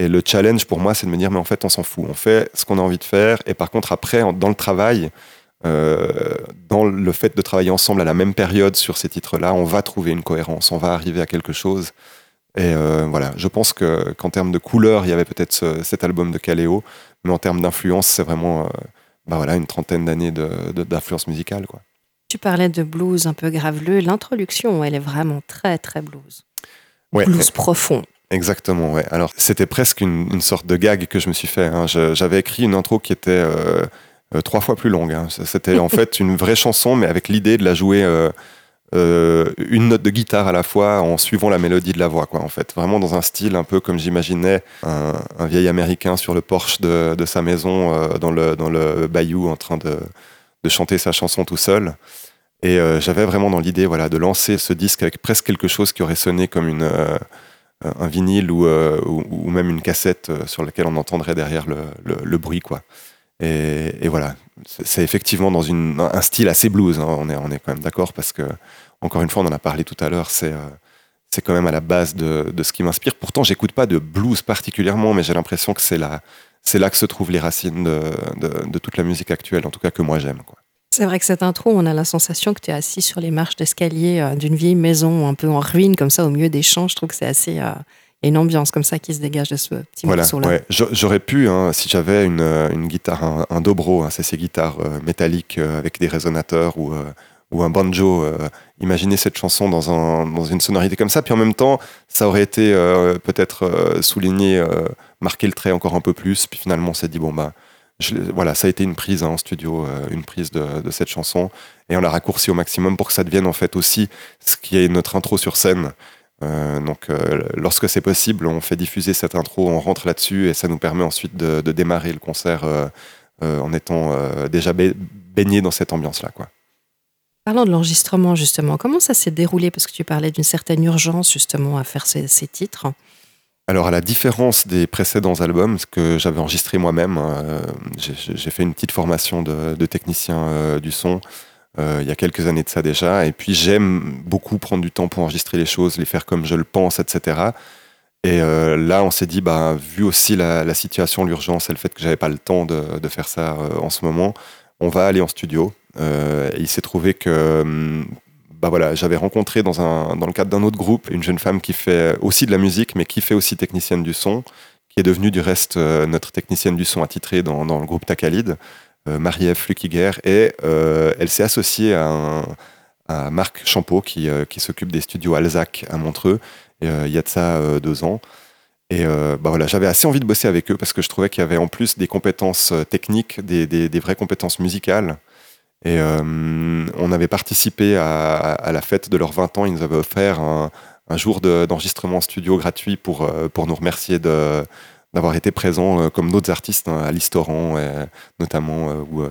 le challenge pour moi, c'est de me dire, mais en fait, on s'en fout. On fait ce qu'on a envie de faire. Et par contre, après, dans le travail, euh, dans le fait de travailler ensemble à la même période sur ces titres-là, on va trouver une cohérence, on va arriver à quelque chose. Et euh, voilà, je pense que qu'en termes de couleur, il y avait peut-être ce, cet album de Kaleo, mais en termes d'influence, c'est vraiment euh, bah voilà, une trentaine d'années d'influence de, de, musicale. Quoi.
Tu parlais de blues un peu graveleux. L'introduction, elle est vraiment très, très blues.
Ouais,
blues profond.
Exactement, ouais. Alors, c'était presque une, une, sorte de gag que je me suis fait. Hein. J'avais écrit une intro qui était euh, euh, trois fois plus longue. Hein. C'était en fait une vraie chanson, mais avec l'idée de la jouer euh, euh, une note de guitare à la fois en suivant la mélodie de la voix, quoi. En fait, vraiment dans un style un peu comme j'imaginais un, vieil Américain sur le porche de, de sa maison euh, dans le dans le bayou en train de de chanter sa chanson tout seul. Et euh, j'avais vraiment dans l'idée voilà, de lancer ce disque avec presque quelque chose qui aurait sonné comme une, un vinyle ou, ou, ou, même une cassette sur laquelle on entendrait derrière le, le, le bruit. Quoi. Et, voilà, c'est effectivement dans un style assez blues, hein, on, est, on est quand même d'accord, parce que, encore une fois, on en a parlé tout à l'heure, c'est c'est quand même à la base de, de ce qui m'inspire. Pourtant, j'écoute pas de blues particulièrement, mais j'ai l'impression que c'est là, là que se trouvent les racines de, de, de, toute la musique actuelle, en tout cas que moi j'aime.
C'est vrai que cette intro, on a la sensation que tu es assis sur les marches d'escalier euh, d'une vieille maison un peu en ruine, comme ça, au milieu des champs. Je trouve que c'est assez. Euh, une ambiance comme ça qui se dégage de ce petit
voilà,
morceau-là.
Ouais. J'aurais pu, hein, si j'avais une, une, guitare, un, un dobro, hein, c'est ces guitares euh, métalliques euh, avec des résonateurs ou, euh, ou un banjo, euh, imaginer cette chanson dans, un, dans une sonorité comme ça, puis en même temps, ça aurait été peut-être souligné, marquer le trait encore un peu plus, puis finalement on s'est dit, bon, bah, je, voilà, ça a été une prise hein, en studio, euh, une prise de, de, cette chanson, et on l'a raccourci au maximum pour que ça devienne en fait aussi ce qui est notre intro sur scène. Euh, donc, euh, lorsque c'est possible, on fait diffuser cette intro, on rentre là-dessus, et ça nous permet ensuite de, de démarrer le concert en étant déjà baigné dans cette ambiance-là, quoi.
Parlant de l'enregistrement, justement, comment ça s'est déroulé? Parce que tu parlais d'une certaine urgence, justement, à faire ces, ces titres.
Alors, à la différence des précédents albums que j'avais enregistré moi-même, euh, j'ai fait une petite formation de, de technicien euh, du son euh, il y a quelques années de ça déjà. Et puis, j'aime beaucoup prendre du temps pour enregistrer les choses, les faire comme je le pense, etc. Et euh, là, on s'est dit, bah, vu aussi la, situation, l'urgence et le fait que j'avais pas le temps de, faire ça euh, en ce moment, on va aller en studio. Et il s'est trouvé que hum, bah voilà, j'avais rencontré dans, le cadre d'un autre groupe une jeune femme qui fait aussi de la musique, mais qui fait aussi technicienne du son, qui est devenue du reste notre technicienne du son attitrée dans, dans le groupe Takalid, Marie-Ève Flukiger, et euh, elle s'est associée à, Marc Champeau qui, euh, qui s'occupe des studios Alzac à Montreux, euh, il y a de ça deux ans. Et bah voilà, j'avais assez envie de bosser avec eux parce que je trouvais qu'il y avait en plus des compétences techniques, des, des, vraies compétences musicales et euh, on avait participé à, la fête de leurs 20 ans. Ils nous avaient offert un, jour d'enregistrement de, studio gratuit pour, euh, pour nous remercier de d'avoir été présents euh, comme d'autres artistes, hein, Alice Torrent, notamment, ou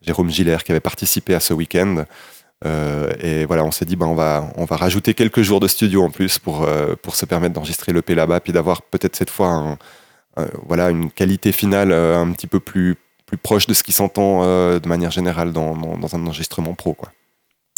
Jérôme Giller, qui avait participé à ce week-end. Euh, et voilà, on s'est dit, ben, on, va, on va rajouter quelques jours de studio en plus pour, euh, pour se permettre d'enregistrer l'EP là-bas, puis d'avoir peut-être cette fois voilà, une qualité finale euh, un petit peu plus, plus proche de ce qui s'entend euh, de manière générale dans, dans, dans un enregistrement pro. Quoi.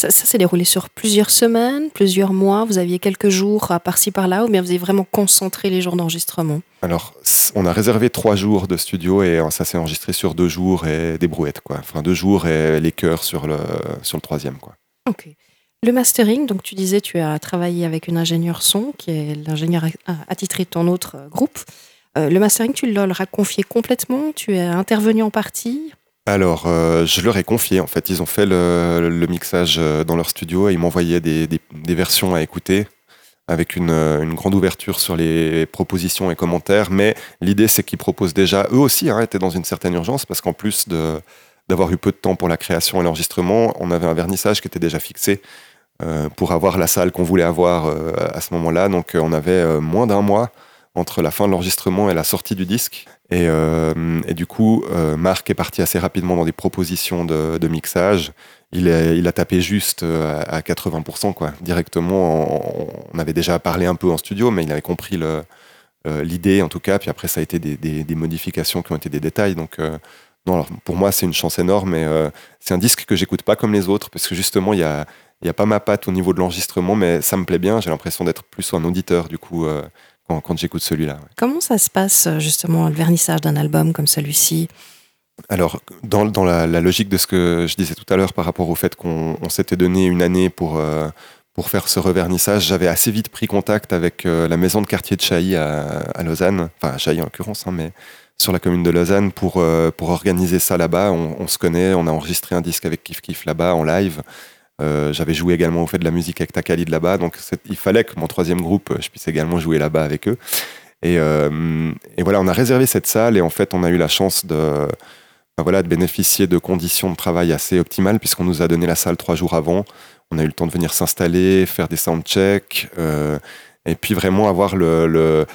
Ça, ça s'est déroulé sur plusieurs semaines, plusieurs mois. Vous aviez quelques jours à par-ci par-là, ou bien vous avez vraiment concentré les jours d'enregistrement
Alors, on a réservé trois jours de studio et ça s'est enregistré sur deux jours et des brouettes. Quoi. Enfin, deux jours et les chœurs sur le, sur le troisième. Quoi.
Ok. Le mastering, donc tu disais, tu as travaillé avec une ingénieure son, qui est l'ingénieur attitré de ton autre euh, groupe. Euh, le mastering, tu leur as confié complètement? Tu es intervenu en partie?
Alors, euh, je leur ai confié, en fait, ils ont fait le, mixage euh, dans leur studio et ils m'envoyaient des, versions à écouter avec une, euh, une grande ouverture sur les propositions et commentaires. Mais l'idée, c'est qu'ils proposent déjà, eux aussi, hein, étaient dans une certaine urgence parce qu'en plus d'avoir eu peu de temps pour la création et l'enregistrement, on avait un vernissage qui était déjà fixé pour avoir la salle qu'on voulait avoir à ce moment-là. Donc, on avait moins d'un mois entre la fin de l'enregistrement et la sortie du disque. Et, euh, et du coup, euh, Marc est parti assez rapidement dans des propositions de, mixage. Il, a tapé juste euh, à à 80%, quoi. Directement, on, avait déjà parlé un peu en studio, mais il avait compris l'idée, en tout cas. Puis après, ça a été des, modifications qui ont été des détails. Donc, non, alors, pour moi, c'est une chance énorme. Et c'est un disque que j'écoute pas comme les autres, parce que justement, il y a, a pas ma patte au niveau de l'enregistrement, mais ça me plaît bien. J'ai l'impression d'être plus un auditeur, du coup, quand, quand j'écoute celui-là. ouais.
Comment ça se passe, euh, justement, le vernissage d'un album comme celui-ci?
Alors, dans, dans la, la logique de ce que je disais tout à l'heure par rapport au fait qu'on on s'était donné une année pour, euh, pour faire ce revernissage, j'avais assez vite pris contact avec euh, la maison de quartier de Chailly à, à Lausanne, enfin à Chailly en l'occurrence, hein, mais sur la commune de Lausanne pour, euh, pour organiser ça là-bas. On, on se connaît, on a enregistré un disque avec Kif Kif là-bas en live. Euh, J'avais joué également au fait de la musique avec Takalid là-bas, donc il fallait que mon troisième groupe, je puisse également jouer là-bas avec eux. Et, euh, et voilà, on a réservé cette salle et en fait, on a eu la chance de, ben voilà, de bénéficier de conditions de travail assez optimales puisqu'on nous a donné la salle trois jours avant. On a eu le temps de venir s'installer, faire des soundchecks euh, et puis vraiment avoir le-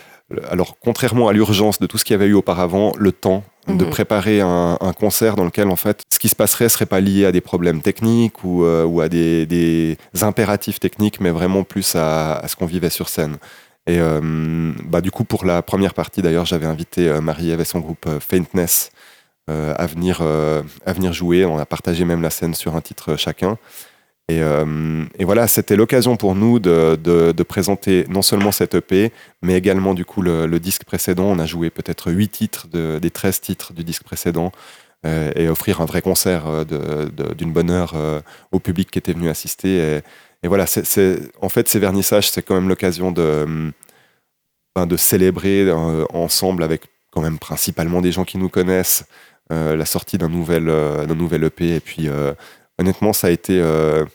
alors contrairement à l'urgence de tout ce qu'il y avait eu auparavant, le temps de
Mhm.
préparer un, un concert dans lequel en fait ce qui se passerait serait pas lié à des problèmes techniques ou, euh, ou à des, des impératifs techniques, mais vraiment plus à, à ce qu'on vivait sur scène. Et euh, bah, du coup, pour la première partie, d'ailleurs, j'avais invité euh, Marie-Ève et son groupe Faintness à, venir, à venir jouer. On a partagé même la scène sur un titre chacun. Et, euh, et voilà, c'était l'occasion pour nous de, présenter non seulement cette EP, mais également du coup le, disque précédent. On a joué peut-être 8 titres de- des 13 titres du disque précédent euh, et offrir un vrai concert euh, d'une bonne heure au public qui était venu assister. Et, voilà, en fait, ces vernissages, c'est quand même l'occasion de, ben, célébrer ensemble avec quand même principalement des gens qui nous connaissent la sortie d'un nouvel, nouvel EP. Et puis, honnêtement, ça a été, euh,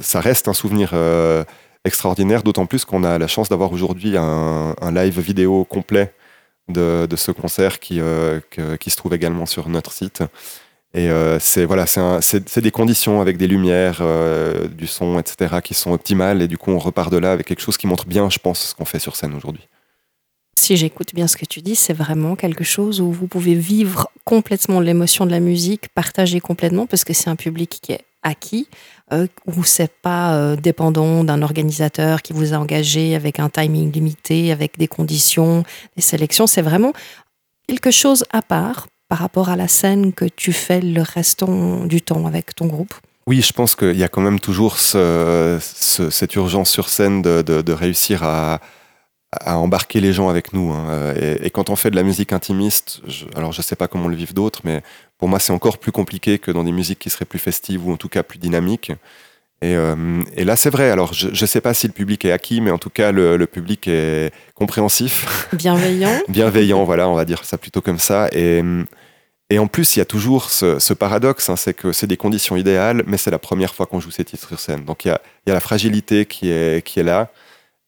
ça reste un souvenir euh, extraordinaire, d'autant plus qu'on a la chance d'avoir aujourd'hui un, live vidéo complet de, ce concert qui, euh, qui se trouve également sur notre site. Et c'est voilà, c'est des conditions avec des lumières, du son, etc., qui sont optimales. Et du coup, on repart de là avec quelque chose qui montre bien, je pense, ce qu'on fait sur scène aujourd'hui.
Si j'écoute bien ce que tu dis, c'est vraiment quelque chose où vous pouvez vivre complètement l'émotion de la musique, partager complètement, parce que c'est un public qui est acquis, euh, où c'est pas euh, dépendant d'un organisateur qui vous a engagé avec un timing limité, avec des conditions, des sélections. C'est vraiment quelque chose à part par rapport à la scène que tu fais le restant du temps avec ton groupe.
Oui, je pense qu'il y a quand même toujours ce- ce- cette urgence sur scène de réussir à, à embarquer les gens avec nous. hein. Et, et quand on fait de la musique intimiste, je- alors je sais pas comment le vivent d'autres, mais pour moi c'est encore plus compliqué que dans des musiques qui seraient plus festives ou en tout cas plus dynamiques. Et, euh, et là c'est vrai, alors je ne sais pas si le public est acquis, mais en tout cas le, le public est compréhensif
Bienveillant.
bienveillant, voilà, on va dire ça plutôt comme ça. Et, et en plus, il y a toujours ce, ce paradoxe, hein, c'est que c'est des conditions idéales, mais c'est la première fois qu'on joue ces titres sur scène. Donc il y a, il y a la fragilité qui est, qui est là,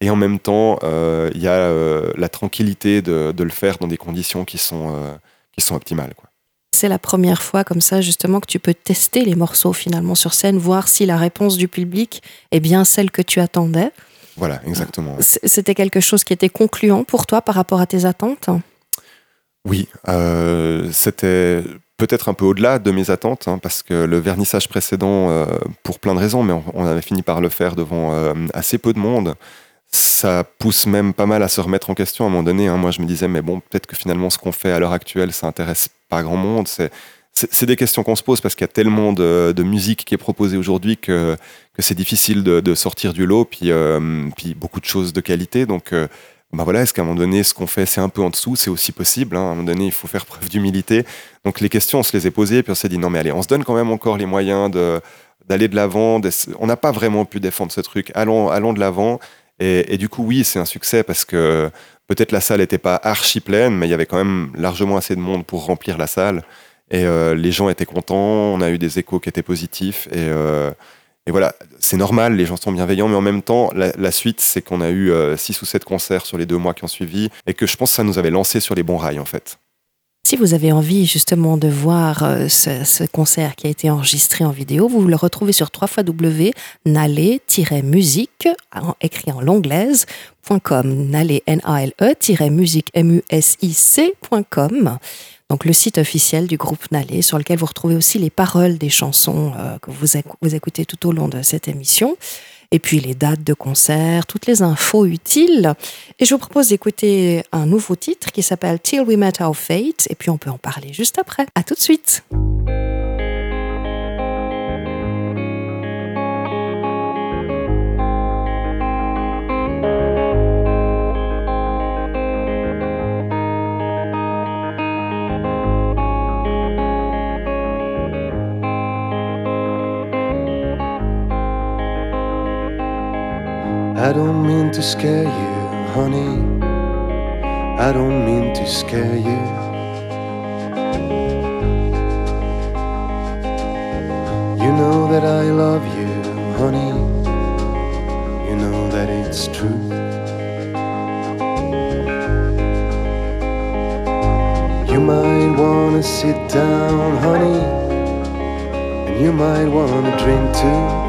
et en même temps, euh, il y a euh, la tranquillité de, de le faire dans des conditions qui sont, euh, qui sont optimales. Quoi.
C'est la première fois comme ça justement que tu peux tester les morceaux finalement sur scène, voir si la réponse du public est bien celle que tu attendais.
Voilà, exactement.
C'était quelque chose qui était concluant pour toi par rapport à tes attentes?
Oui, euh, c'était. peut-être un peu au-delà de mes attentes, hein, parce que le vernissage précédent, euh, pour plein de raisons, mais on, on avait fini par le faire devant euh, assez peu de monde. Ça pousse même pas mal à se remettre en question à un moment donné. hein. Moi, je me disais, mais bon, peut-être que finalement, ce qu'on fait à l'heure actuelle, ça intéresse pas grand monde. C'est c'est des questions qu'on se pose parce qu'il y a tellement de, de musique qui est proposée aujourd'hui que, que c'est difficile de, sortir du lot, puis, euh, puis beaucoup de choses de qualité. Donc, euh, bah voilà, est-ce qu'à un moment donné, ce qu'on fait, c'est un peu en dessous? C'est aussi possible. hein. À un moment donné, il faut faire preuve d'humilité. Donc, les questions, on se les est posées, puis on s'est dit, non, mais allez, on se donne quand même encore les moyens de d'aller de l'avant. On n'a pas vraiment pu défendre ce truc. Allons, allons de l'avant. Et, du coup, oui, c'est un succès parce que peut-être la salle n'était pas archi pleine, mais il y avait quand même largement assez de monde pour remplir la salle. Et euh, les gens étaient contents, on a eu des échos qui étaient positifs. Et, euh, voilà, c'est normal, les gens sont bienveillants, mais en même temps, la, suite, c'est qu'on a eu euh, six ou sept concerts sur les deux mois qui ont suivi, et que je pense que ça nous avait lancé sur les bons rails, en fait.
Si vous avez envie justement de voir euh, ce, ce concert qui a été enregistré en vidéo, vous le retrouvez sur www.nale-musique, écrit en .com, nale, N-A-L-E, musique-M-U-S-I-C.com. Donc le site officiel du groupe Nalé, sur lequel vous retrouvez aussi les paroles des chansons euh, que vous écoutez tout au long de cette émission. Et puis les dates de concert, toutes les infos utiles. Et je vous propose d'écouter un nouveau titre qui s'appelle Till We Met Our Fate. Et puis on peut en parler juste après. À tout de suite.
I don't mean to scare you, honey. I don't mean to scare you. You know that I love you, honey. You know that it's true. You might wanna sit down, honey. And you might wanna drink too.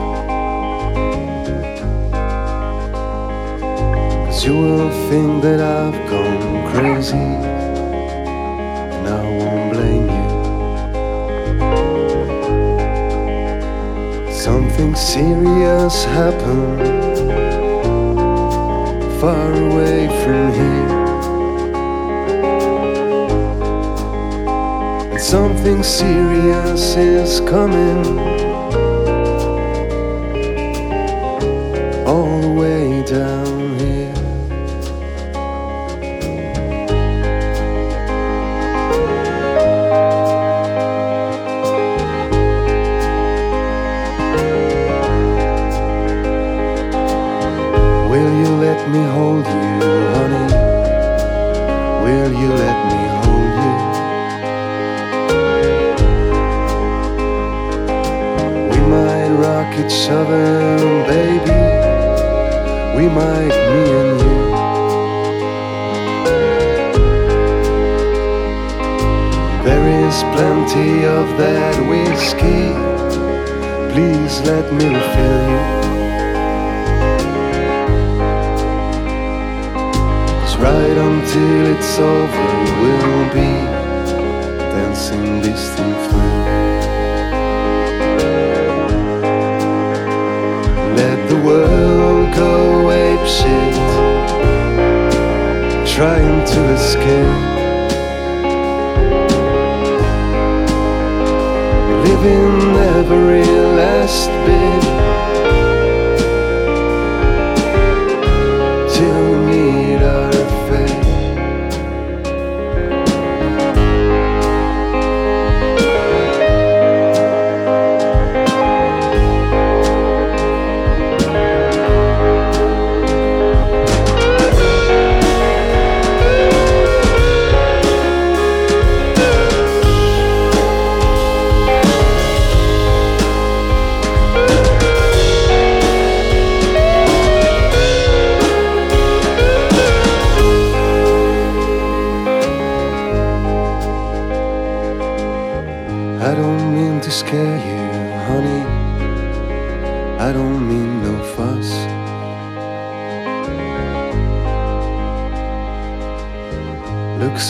You will think that I've gone crazy, and I won't blame you. Something serious happened far away from here. And something serious is coming each other, baby. We might, me and you. There is plenty of that whiskey. Please let me refill you. Cause right until it's over, we'll be dancing this thing through. Shit, trying to escape. Living every last bit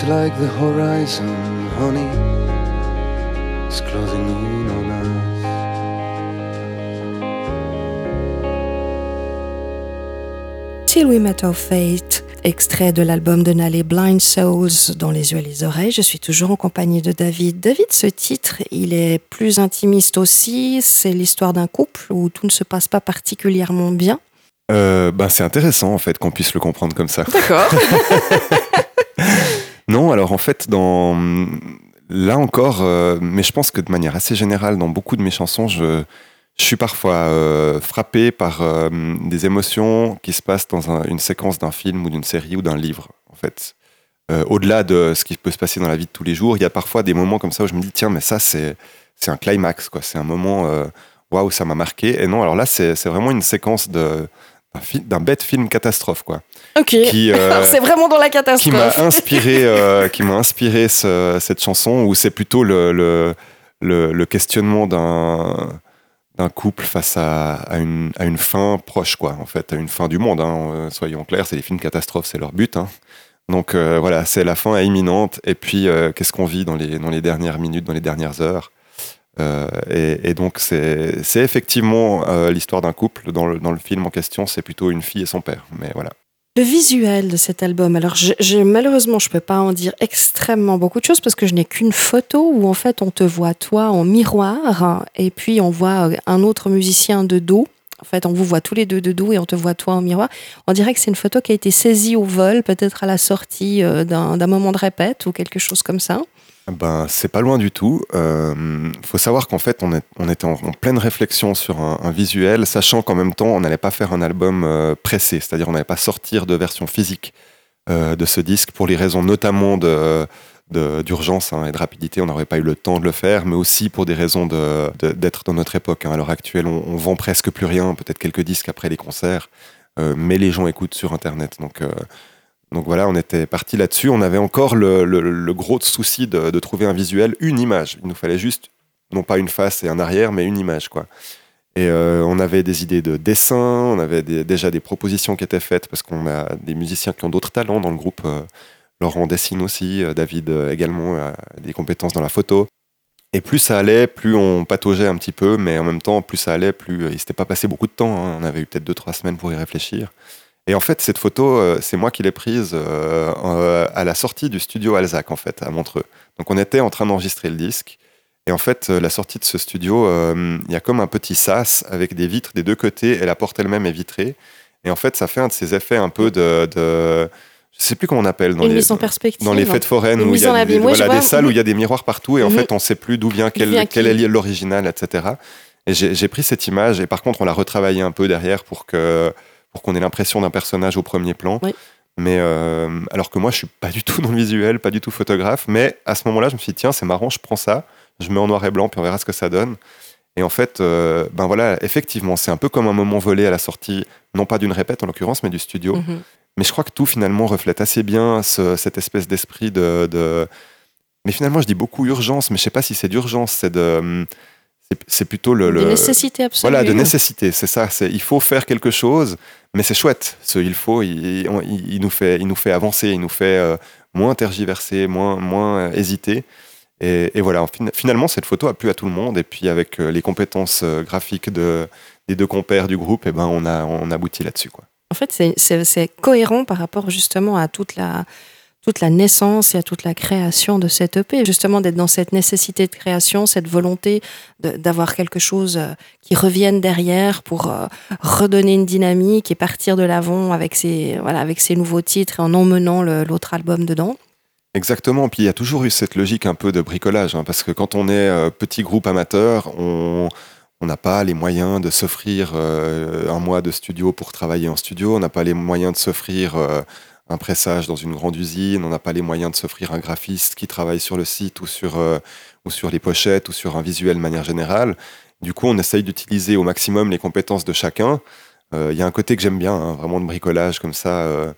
like the horizon, honey, is closing in on us.
Till We Met Our Fate, extrait de l'album de Nalé Blind Souls dans les yeux et les oreilles. Je suis toujours en compagnie de David. David, ce titre, il est plus intimiste aussi. C'est l'histoire d'un couple où tout ne se passe pas particulièrement bien.
Euh, ben, c'est intéressant en fait qu'on puisse le comprendre comme ça.
D'accord.
Non, alors en fait, dans là encore, euh, mais je pense que de manière assez générale, dans beaucoup de mes chansons, je, suis parfois euh, frappé par euh, des émotions qui se passent dans un- une séquence d'un film ou d'une série ou d'un livre. En fait, Euh, au-delà de ce qui peut se passer dans la vie de tous les jours, il y a parfois des moments comme ça où je me dis tiens, mais ça c'est un climax quoi. C'est un moment waouh, ça m'a marqué. Et non, alors là c'est vraiment une séquence de d'un bête film catastrophe quoi
Ok.
euh,
c'est vraiment dans la
qui m'a
catastrophe.
inspiré, euh, qui m'a inspiré ce- cette chanson où c'est plutôt le, le, le, le questionnement d'un d'un couple face à, à, une, à une fin proche, quoi, en fait, à une fin du monde. hein. Euh, soyons clairs, c'est les films catastrophes, c'est leur but. hein. Donc euh, voilà, c'est la fin est imminente. Et puis, qu'est-ce qu'on vit dans les, dans les dernières minutes, dans les dernières heures? Euh, et, donc, c'est effectivement euh, l'histoire d'un couple. Dans le, film en question, c'est plutôt une fille et son père. Mais voilà.
Le visuel de cet album, alors malheureusement je peux pas en dire extrêmement beaucoup de choses parce que je n'ai qu'une photo où en fait on te voit toi en miroir et puis on voit euh, un autre musicien de dos. En fait, on vous voit tous les deux de dos et on te voit toi en miroir. On dirait que c'est une photo qui a été saisie au vol, peut-être à la sortie d'un moment de répète ou quelque chose comme ça.
Ben, c'est pas loin du tout. Euh, faut savoir qu'en fait, on, était en, pleine réflexion sur un, visuel, sachant qu'en même temps, on n'allait pas faire un album euh, pressé, c'est-à-dire on n'allait pas sortir de version physique euh, de ce disque pour les raisons notamment d'urgence hein, et de rapidité, on n'aurait pas eu le temps de le faire, mais aussi pour des raisons d'être dans notre époque. hein. À l'heure actuelle, on, on vend presque plus rien, peut-être quelques disques après les concerts, mais les gens écoutent sur Internet. Donc, donc voilà, on était parti là-dessus. On avait encore le, gros souci de, trouver un visuel, une image. Il nous fallait juste, non pas une face et un arrière, mais une image, quoi. Et euh, on avait des idées de dessin, on avait déjà des propositions qui étaient faites parce qu'on a des musiciens qui ont d'autres talents dans le groupe. euh, Laurent dessine aussi, euh, David également a des compétences dans la photo. Et plus ça allait, plus on pataugeait un petit peu, mais en même temps, plus ça allait, plus il s'était pas passé beaucoup de temps. hein. On avait eu peut-être deux trois semaines pour y réfléchir. Et en fait, cette photo, euh, c'est moi qui l'ai prise euh, euh, à la sortie du studio Alzac, en fait, à Montreux. Donc on était en train d'enregistrer le disque. Et en fait, la sortie de ce studio, il y a comme un petit sas avec des vitres des deux côtés et la porte elle-même est vitrée. Et en fait, ça fait un de ces effets un peu de. de je sais plus comment on appelle dans
Une
les,
mise en perspective.
dans les fêtes foraines où il y a des, voilà, des salles où il y a des miroirs partout et en
Mhm.
fait on sait plus d'où vient quel, quel est l'original, etc. Et j'ai j'ai pris cette image et par contre on l'a retravaillée un peu derrière pour que pour qu'on ait l'impression d'un personnage au premier plan.
Oui.
Mais euh, alors que moi je suis pas du tout dans le visuel, pas du tout photographe, mais à ce moment-là je me suis dit tiens c'est marrant, je prends ça, je mets en noir et blanc puis on verra ce que ça donne. Et en fait, euh, ben voilà, effectivement, c'est un peu comme un moment volé à la sortie, non pas d'une répète en l'occurrence, mais du studio.
Mhm.
Mais je crois que tout finalement reflète assez bien ce- cette espèce d'esprit de, de- Mais finalement, je dis beaucoup urgence, mais je sais pas si c'est d'urgence, c'est de. C'est- plutôt le.
De nécessité absolue.
Voilà, de nécessité, c'est ça. C'est il faut faire quelque chose, mais c'est chouette. Ce il faut, il, il- il nous fait, il nous fait avancer, il nous fait euh, moins tergiverser, moins, moins euh, hésiter. Et, et voilà, en fin- finalement, cette photo a plu à tout le monde. Et puis avec euh, les compétences graphiques de, des deux compères du groupe, et ben on a, on aboutit là-dessus, quoi.
En fait, c'est cohérent par rapport justement à toute la, toute la naissance et à toute la création de cette EP. Justement, d'être dans cette nécessité de création, cette volonté d'avoir quelque chose euh, qui revienne derrière pour euh, redonner une dynamique et partir de l'avant avec ces nouveaux titres et en emmenant l'autre album dedans.
Exactement. Puis il y a toujours eu cette logique un peu de bricolage, hein, parce que quand on est euh, petit groupe amateur, on n'a pas les moyens de s'offrir un mois de studio pour travailler en studio, on n'a pas les moyens de s'offrir un pressage dans une grande usine, on n'a pas les moyens de s'offrir un graphiste qui travaille sur le site ou sur, euh, ou sur les pochettes ou sur un visuel de manière générale. Du coup, on essaye d'utiliser au maximum les compétences de chacun. Euh, Il y a un côté que j'aime bien, hein, vraiment de bricolage comme ça. euh,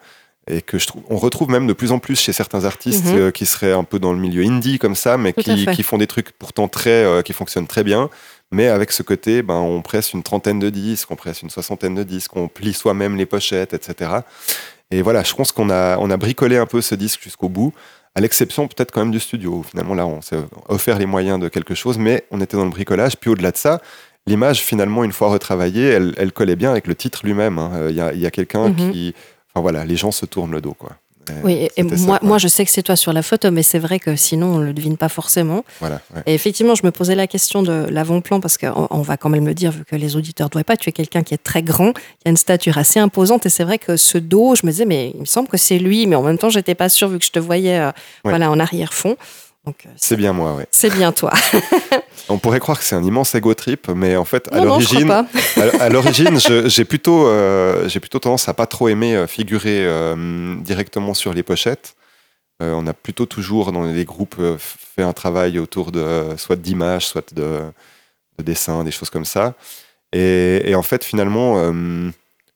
et que je trouve, on retrouve même de plus en plus chez certains artistes
Mhm.
euh, qui seraient un peu dans le milieu indie comme ça, mais qui, font des trucs pourtant très, euh, qui fonctionnent très bien. Mais avec ce côté, ben, on presse une trentaine de disques, on presse une soixantaine de disques, on plie soi-même les pochettes, etc. Et voilà, je pense qu'on a, on a bricolé un peu ce disque jusqu'au bout. à l'exception peut-être quand même du studio. Finalement, là, on s'est offert les moyens de quelque chose, mais on était dans le bricolage. Puis au-delà de ça, l'image, finalement, une fois retravaillée, elle, elle collait bien avec le titre lui-même. hein. Euh, Il y a, il y a quelqu'un
Mhm.
qui. Enfin voilà, les gens se tournent le dos, quoi. Et
Oui, et- moi, moi, je sais que c'est toi sur la photo, mais c'est vrai que sinon, on ne le devine pas forcément.
Voilà, ouais.
Et effectivement, je me posais la question de l'avant-plan, parce qu'on on va quand même le dire, vu que les auditeurs ne voient pas, tu es quelqu'un qui est très grand, qui a une stature assez imposante, et c'est vrai que ce dos, je me disais, mais il me semble que c'est lui, mais en même temps, j'étais pas sûre, vu que je te voyais euh, voilà, en arrière-fond. Euh,
C'est bien moi, ouais.
c'est bien toi.
On pourrait croire que c'est un immense ego trip, mais en fait, à
non,
l'origine, à, à l'origine, je- j'ai plutôt, euh, j'ai plutôt tendance à pas trop aimer euh, figurer euh, directement sur les pochettes. Euh, on a plutôt toujours dans les groupes fait un travail autour de soit d'images, soit de, de dessins, des choses comme ça. Et, et en fait, finalement,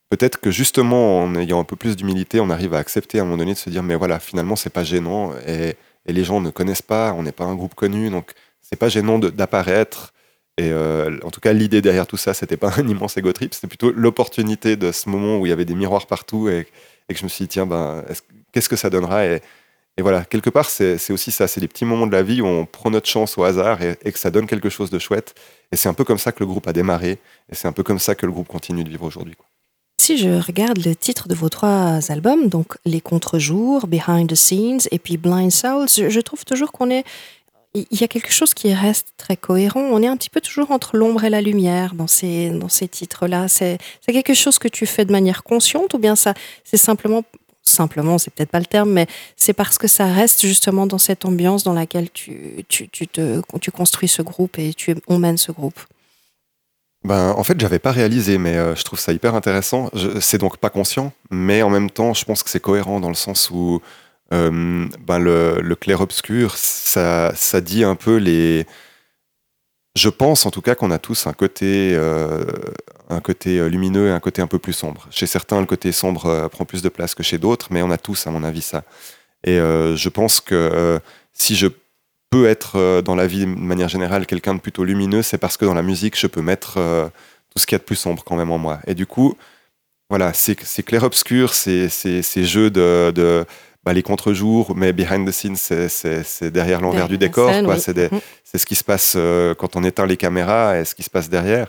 peut-être que justement, en ayant un peu plus d'humilité, on arrive à accepter à un moment donné de se dire, mais voilà, finalement, c'est pas gênant et, et les gens ne connaissent pas, on n'est pas un groupe connu, donc c'est pas gênant d'apparaître. Et euh, en tout cas, l'idée derrière tout ça, c'était pas un immense ego trip, c'était plutôt l'opportunité de ce moment où il y avait des miroirs partout et, et que je me suis dit, tiens, ben, est-ce- qu'est-ce que ça donnera et, et voilà, quelque part, c'est aussi ça, c'est des petits moments de la vie où on prend notre chance au hasard et, que ça donne quelque chose de chouette. Et c'est un peu comme ça que le groupe a démarré et c'est un peu comme ça que le groupe continue de vivre aujourd'hui.
Si je regarde le titre de vos trois albums, donc Les Contre-jours, Behind the Scenes et puis Blind Souls, je trouve toujours qu'on est. Il y a quelque chose qui reste très cohérent. On est un petit peu toujours entre l'ombre et la lumière dans ces, dans ces titres-là. C'est c'est quelque chose que tu fais de manière consciente ou bien ça, c'est simplement. Simplement, c'est peut-être pas le terme, mais c'est parce que ça reste justement dans cette ambiance dans laquelle tu, tu, tu, te, tu construis ce groupe et tu emmènes ce groupe?
Ben, en fait, j'avais pas réalisé, mais euh, je trouve ça hyper intéressant. C'est donc pas conscient, mais en même temps, je pense que c'est cohérent dans le sens où euh, ben, le, clair-obscur, ça, ça dit un peu les. Je pense en tout cas qu'on a tous un côté, euh, un côté lumineux et un côté un peu plus sombre. Chez certains, le côté sombre euh, prend plus de place que chez d'autres, mais on a tous, à mon avis, ça. Et je pense que si je peux être dans la vie de manière générale quelqu'un de plutôt lumineux, c'est parce que dans la musique, je peux mettre tout ce qu'il y a de plus sombre quand même en moi. Et du coup, voilà, clair-obscur, c'est c'est- ces jeux de bah, les contre-jours, mais behind the scenes, c'est- derrière l'envers du décor.
oui.
C'est ce qui se passe euh, quand on éteint les caméras et ce qui se passe derrière.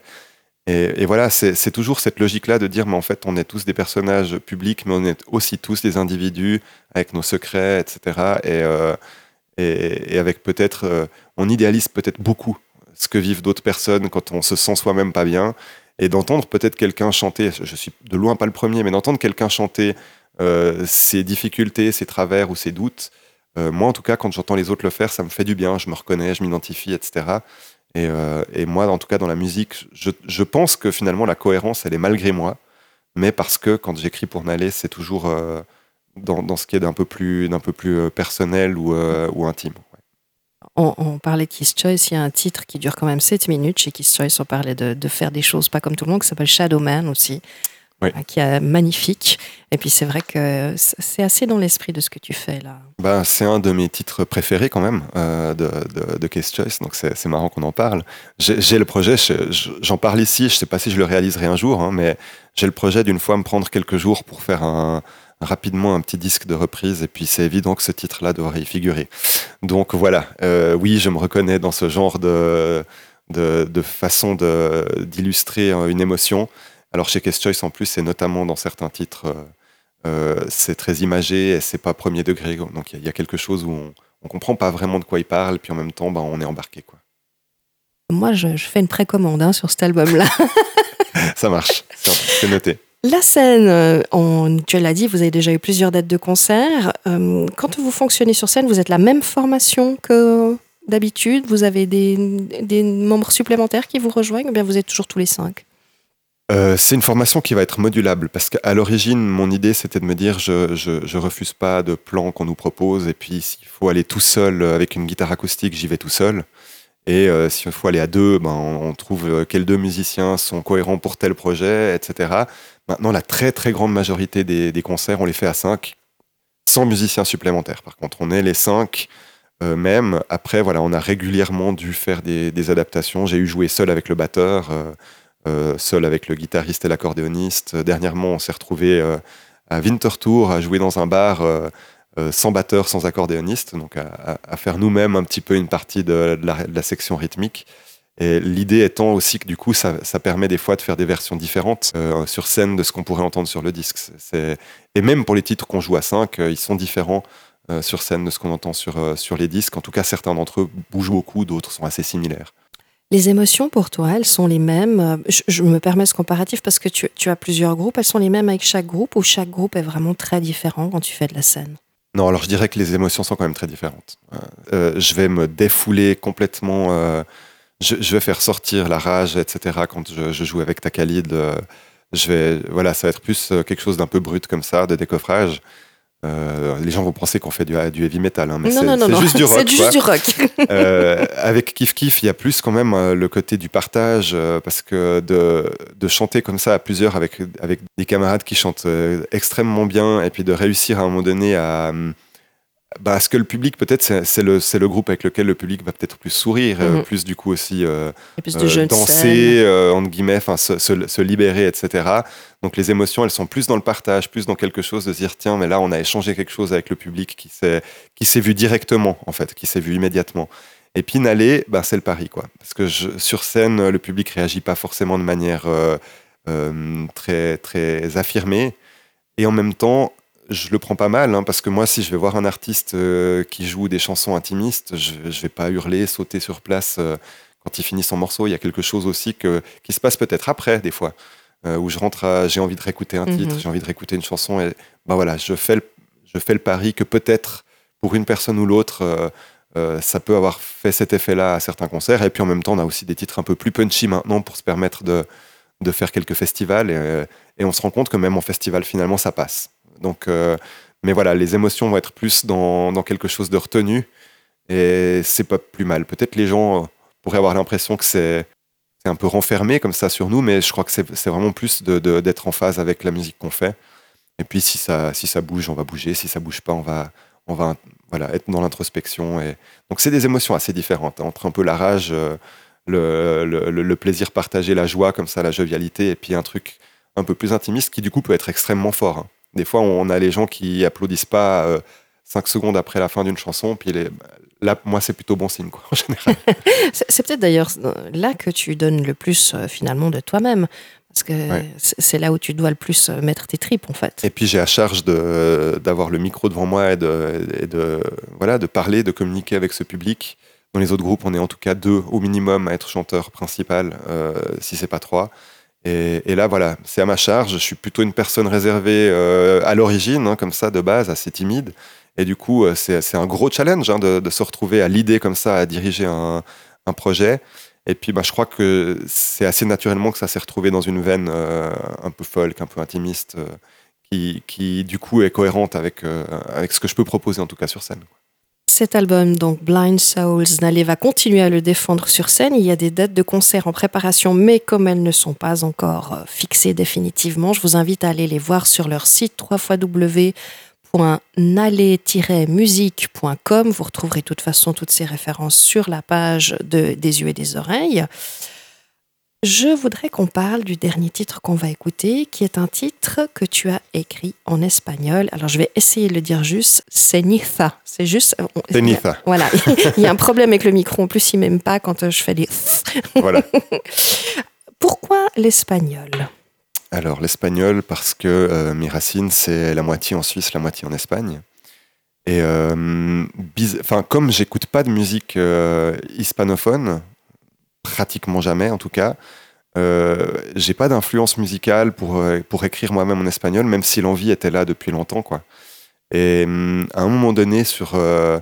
Et, et voilà, c'est toujours cette logique-là de dire, mais en fait, on est tous des personnages publics, mais on est aussi tous des individus avec nos secrets, etc. Et, euh, et, et avec peut-être, euh, on idéalise peut-être beaucoup ce que vivent d'autres personnes quand on se sent soi-même pas bien. Et d'entendre peut-être quelqu'un chanter, je suis de loin pas le premier, mais d'entendre quelqu'un chanter ses difficultés, ses travers ou ses doutes, euh, moi en tout cas, quand j'entends les autres le faire, ça me fait du bien, je me reconnais, je m'identifie, etc. Et, euh, et moi, en tout cas, dans la musique, je, pense que finalement, la cohérence, elle est malgré moi, mais parce que quand j'écris pour Nalé, c'est toujours euh, dans, ce qui est d'un peu plus, euh, personnel ou, euh, intime.
on parlait de Kiss Choice, il y a un titre qui dure quand même 7 minutes. Chez Kiss Choice, on parlait de, de faire des choses pas comme tout le monde, qui s'appelle Shadow Man aussi,
Oui.
euh, qui est magnifique. Et puis c'est vrai que c'est assez dans l'esprit de ce que tu fais là.
Ben, c'est un de mes titres préférés quand même euh, de, de, de Case Choice, donc c'est marrant qu'on en parle. J'ai le projet, je- je- j'en parle ici, je sais pas si je le réaliserai un jour, hein, mais j'ai le projet d'une fois me prendre quelques jours pour faire un, rapidement un petit disque de reprise, et puis c'est évident que ce titre-là devrait y figurer. Donc voilà, euh, oui, je me reconnais dans ce genre de, de, de façon de- d'illustrer euh, une émotion. Alors chez Case Choice en plus, c'est notamment dans certains titres... euh, euh, c'est très imagé et c'est pas premier degré. Donc il y, a- il y a quelque chose où on, on comprend pas vraiment de quoi il parle, puis en même temps, ben, on est embarqué. Quoi.
Moi, je, je fais une précommande hein, sur cet album-là.
Ça marche, c'est noté.
La scène, euh, on, tu l'as dit, vous avez déjà eu plusieurs dates de concert. Euh, quand vous fonctionnez sur scène, vous êtes la même formation que d'habitude? Vous avez des, des membres supplémentaires qui vous rejoignent ou bien vous êtes toujours tous les cinq?
Euh, c'est une formation qui va être modulable parce qu'à l'origine, mon idée c'était de me dire je, je, refuse pas de plan qu'on nous propose et puis s'il faut aller tout seul euh, avec une guitare acoustique, j'y vais tout seul. Et euh, s'il faut aller à deux, ben, on, trouve euh, quels deux musiciens sont cohérents pour tel projet, etc. Maintenant, la très très grande majorité des, concerts, on les fait à cinq, sans musiciens supplémentaires. Par contre, on est les cinq même. Après, voilà, on a régulièrement dû faire des, des adaptations. J'ai eu joué seul avec le batteur. Euh, seul avec le guitariste et l'accordéoniste. Euh, Dernièrement, on s'est retrouvé euh, à Winterthur à jouer dans un bar sans batteur, sans accordéoniste, donc à, faire nous-mêmes un petit peu une partie de, la, section rythmique. Et l'idée étant aussi que du coup, ça, permet des fois de faire des versions différentes sur scène de ce qu'on pourrait entendre sur le disque. Et même pour les titres qu'on joue à 5, ils sont différents sur scène de ce qu'on entend sur, sur les disques. En tout cas, certains d'entre eux bougent beaucoup, d'autres sont assez similaires.
Les émotions pour toi, elles sont les mêmes. euh, Je, me permets ce comparatif parce que tu, as plusieurs groupes. Elles sont les mêmes avec chaque groupe ou chaque groupe est vraiment très différent quand tu fais de la scène?
Non, alors je dirais que les émotions sont quand même très différentes. Euh, euh, je vais me défouler complètement. euh, je, vais faire sortir la rage, etc. Quand je, joue avec Takalid, euh, je vais, voilà, ça va être plus quelque chose d'un peu brut comme ça, de décoffrage. Euh, les gens vont penser qu'on fait du, du heavy metal, hein, mais c'est juste du rock.
C'est juste du rock.
Euh, avec Kif Kif, il y a plus quand même euh, le côté du partage, parce que de, de chanter comme ça à plusieurs avec, avec des camarades qui chantent extrêmement bien, et puis de réussir à un moment donné à, hum, bah, que le public, peut-être, c'est le, le groupe avec lequel le public va peut-être plus sourire, euh,
Mhm.
plus du coup aussi euh,
plus de
euh, danser, euh, entre guillemets, se, se- se libérer, etc. Donc les émotions, elles sont plus dans le partage, plus dans quelque chose de dire tiens, mais là on a échangé quelque chose avec le public qui s'est vu directement en fait, qui s'est vu immédiatement. Et puis Nalé, bah, c'est le pari quoi, parce que je- sur scène, le public réagit pas forcément de manière euh, très très affirmée, et en même temps je le prends pas mal, hein, parce que moi, si je vais voir un artiste euh, qui joue des chansons intimistes, je, vais pas hurler, sauter sur place euh, quand il finit son morceau. Il y a quelque chose aussi que, qui se passe peut-être après, des fois, euh, où je rentre, à- j'ai envie de réécouter un titre,
Mhm.
j'ai envie de réécouter une chanson, et bah voilà, je fais le, je fais le pari que peut-être pour une personne ou l'autre, ça peut avoir fait cet effet-là à certains concerts. Et puis en même temps, on a aussi des titres un peu plus punchy maintenant pour se permettre de, de faire quelques festivals. Et, et on se rend compte que même en festival, finalement, ça passe. Donc, euh, mais voilà, les émotions vont être plus dans, dans quelque chose de retenu. Et c'est pas plus mal. Peut-être les gens euh, pourraient avoir l'impression que c'est un peu renfermé comme ça sur nous, mais je crois que c'est vraiment plus d'être en phase avec la musique qu'on fait. Et puis si ça, si ça bouge, on va bouger. Si ça bouge pas, on va, on va voilà, être dans l'introspection. Et... Donc c'est des émotions assez différentes, hein, entre un peu la rage, euh, le- le plaisir partagé, la joie, comme ça, la jovialité, et puis un truc un peu plus intimiste qui du coup peut être extrêmement fort. hein. Des fois, on a les gens qui applaudissent pas euh, cinq secondes après la fin d'une chanson, puis les... là, moi, c'est plutôt bon signe, quoi, en général.
C'est peut-être d'ailleurs là que tu donnes le plus euh, finalement de toi-même. Parce que
Ouais.
c'est là où tu dois le plus euh, mettre tes tripes en fait.
Et puis j'ai à charge d'avoir le micro devant moi et, de, et de, voilà, de parler, de communiquer avec ce public. Dans les autres groupes, on est en tout cas deux au minimum à être chanteur principal, euh, si c'est pas trois. Et, là, voilà, c'est à ma charge. Je suis plutôt une personne réservée euh, à l'origine, hein, comme ça, de base, assez timide. Et du coup, euh, c'est un gros challenge hein, de, se retrouver à l'idée comme ça, à diriger un, projet. Et puis, bah, je crois que c'est assez naturellement que ça s'est retrouvé dans une veine euh, un peu folk, un peu intimiste, qui, qui, du coup est cohérente avec ce que je peux proposer en tout cas sur scène.
Cet album, donc Blind Souls, Nalé va continuer à le défendre sur scène. Il y a des dates de concert en préparation, mais comme elles ne sont pas encore euh, fixées définitivement, je vous invite à aller les voir sur leur site www.nalé-musique.com. Vous retrouverez de toute façon toutes ces références sur la page de Des yeux et des oreilles. Je voudrais qu'on parle du dernier titre qu'on va écouter, qui est un titre que tu as écrit en espagnol. Alors, je vais essayer de le dire juste. Ceniza. C'est juste. on-
Ceniza.
Voilà. Il y a un problème avec le micro. En plus, il m'aime pas quand euh, je fais des.
Voilà.
Pourquoi l'espagnol?
Alors, l'espagnol, parce que euh, mes racines, c'est la moitié en Suisse, la moitié en Espagne. Et euh, biz- enfin, comme j'écoute pas de musique euh, hispanophone, pratiquement jamais en tout cas, euh, j'ai pas d'influence musicale pour, euh, pour écrire moi-même en espagnol, même si l'envie était là depuis longtemps. Quoi. Et hum, à un moment donné, sur, euh,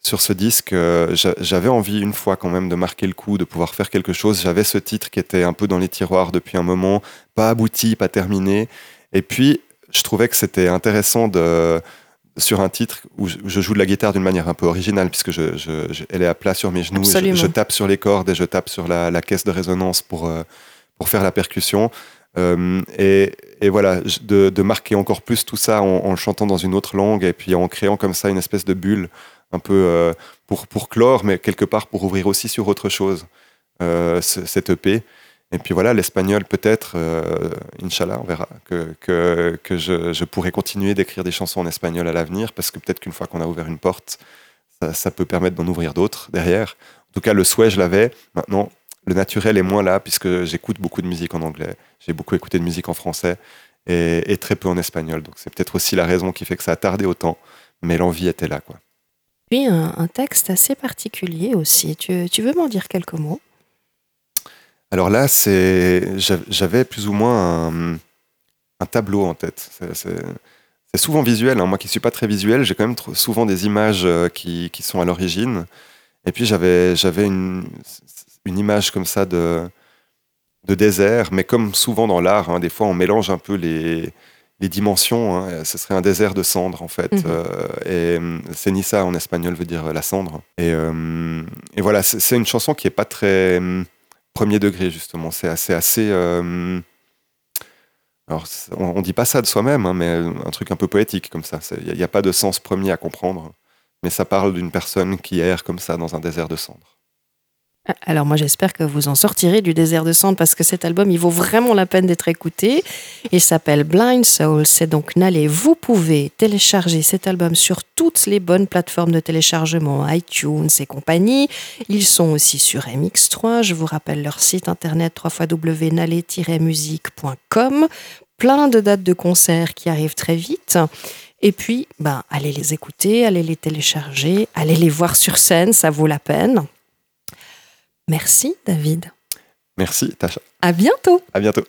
sur ce disque, j'a- j'avais envie une fois quand même de marquer le coup, de pouvoir faire quelque chose. J'avais ce titre qui était un peu dans les tiroirs depuis un moment, pas abouti, pas terminé. Et puis, je trouvais que c'était intéressant de sur un titre où je, joue de la guitare d'une manière un peu originale, puisque je, je- je- elle est à plat sur mes genoux, et je, tape sur les cordes et je tape sur la, la caisse de résonance pour, euh, pour faire la percussion. Euh, et, et voilà, de, de marquer encore plus tout ça en, en le chantant dans une autre langue et puis en créant comme ça une espèce de bulle un peu euh, pour, pour clore, mais quelque part pour ouvrir aussi sur autre chose, ce- cette EP. Et puis voilà, l'espagnol peut-être, euh, Inch'Allah, on verra, que, que, que je, je, pourrais continuer d'écrire des chansons en espagnol à l'avenir, parce que peut-être qu'une fois qu'on a ouvert une porte, ça, peut permettre d'en ouvrir d'autres derrière. En tout cas, le souhait, je l'avais. Maintenant, le naturel est moins là, puisque j'écoute beaucoup de musique en anglais. J'ai beaucoup écouté de musique en français et, et très peu en espagnol. Donc c'est peut-être aussi la raison qui fait que ça a tardé autant, mais l'envie était là. Quoi.
Puis un, un texte assez particulier aussi. Tu, tu veux m'en dire quelques mots?
Alors là, c'est, j'avais plus ou moins un, un tableau en tête. C'est souvent visuel. Hein. Moi qui suis pas très visuel, j'ai quand même souvent des images euh, qui, qui sont à l'origine. Et puis j'avais, j'avais une, une image comme ça de, de désert, mais comme souvent dans l'art, hein, des fois on mélange un peu les, les dimensions. Hein. Ce serait un désert de cendres en fait.
Mhm.
Euh, et ceniza en espagnol veut dire la cendre. Et, euh, et voilà, c'est une chanson qui est pas très premier degré justement. C'est assez assez. euh, alors, on dit pas ça de soi-même, hein, mais un truc un peu poétique comme ça. Il n'y a, pas de sens premier à comprendre, mais ça parle d'une personne qui erre comme ça dans un désert de cendres.
Alors moi j'espère que vous en sortirez du désert de cendres parce que cet album il vaut vraiment la peine d'être écouté. Il s'appelle Blind Soul, c'est donc Nalé. Vous pouvez télécharger cet album sur toutes les bonnes plateformes de téléchargement, iTunes et compagnie. Ils sont aussi sur MX3, je vous rappelle leur site internet www.nalé-musique.com. Plein de dates de concerts qui arrivent très vite. Et puis, ben, allez les écouter, allez les télécharger, allez les voir sur scène, ça vaut la peine. Merci David.
Merci, Tacha.
À bientôt.
À bientôt.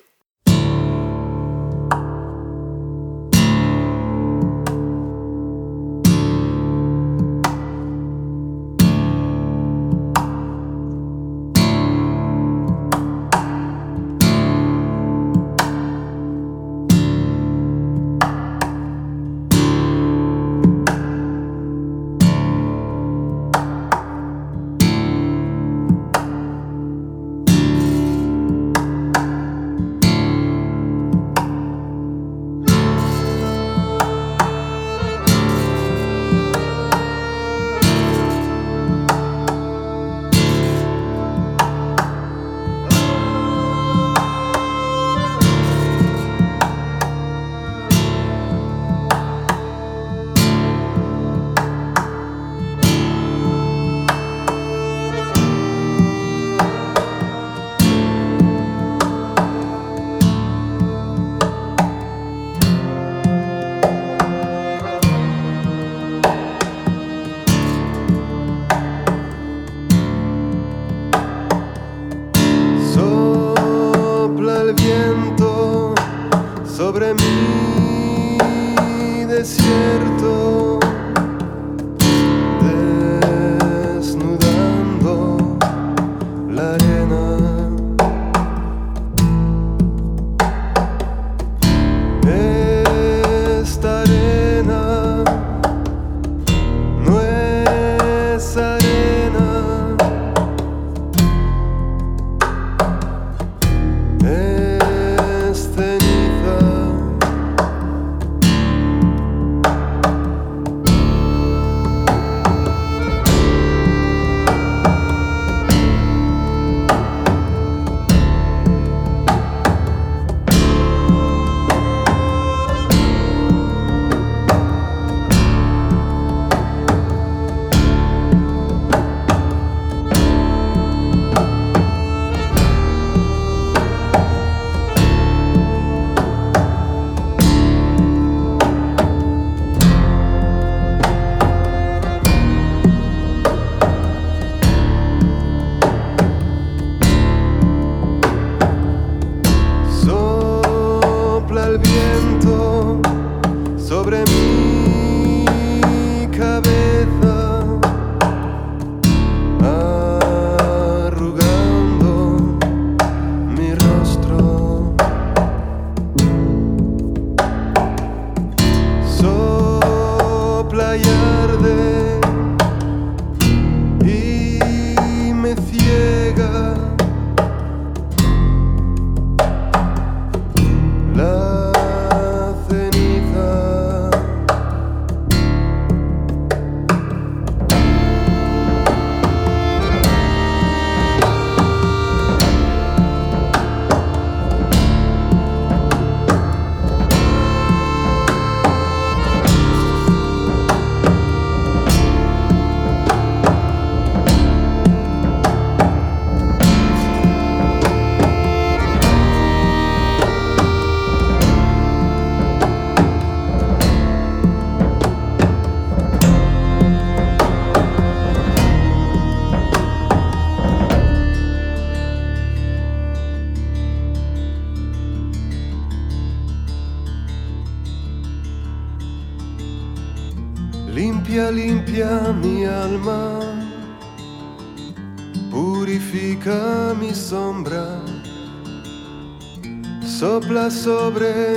Sobre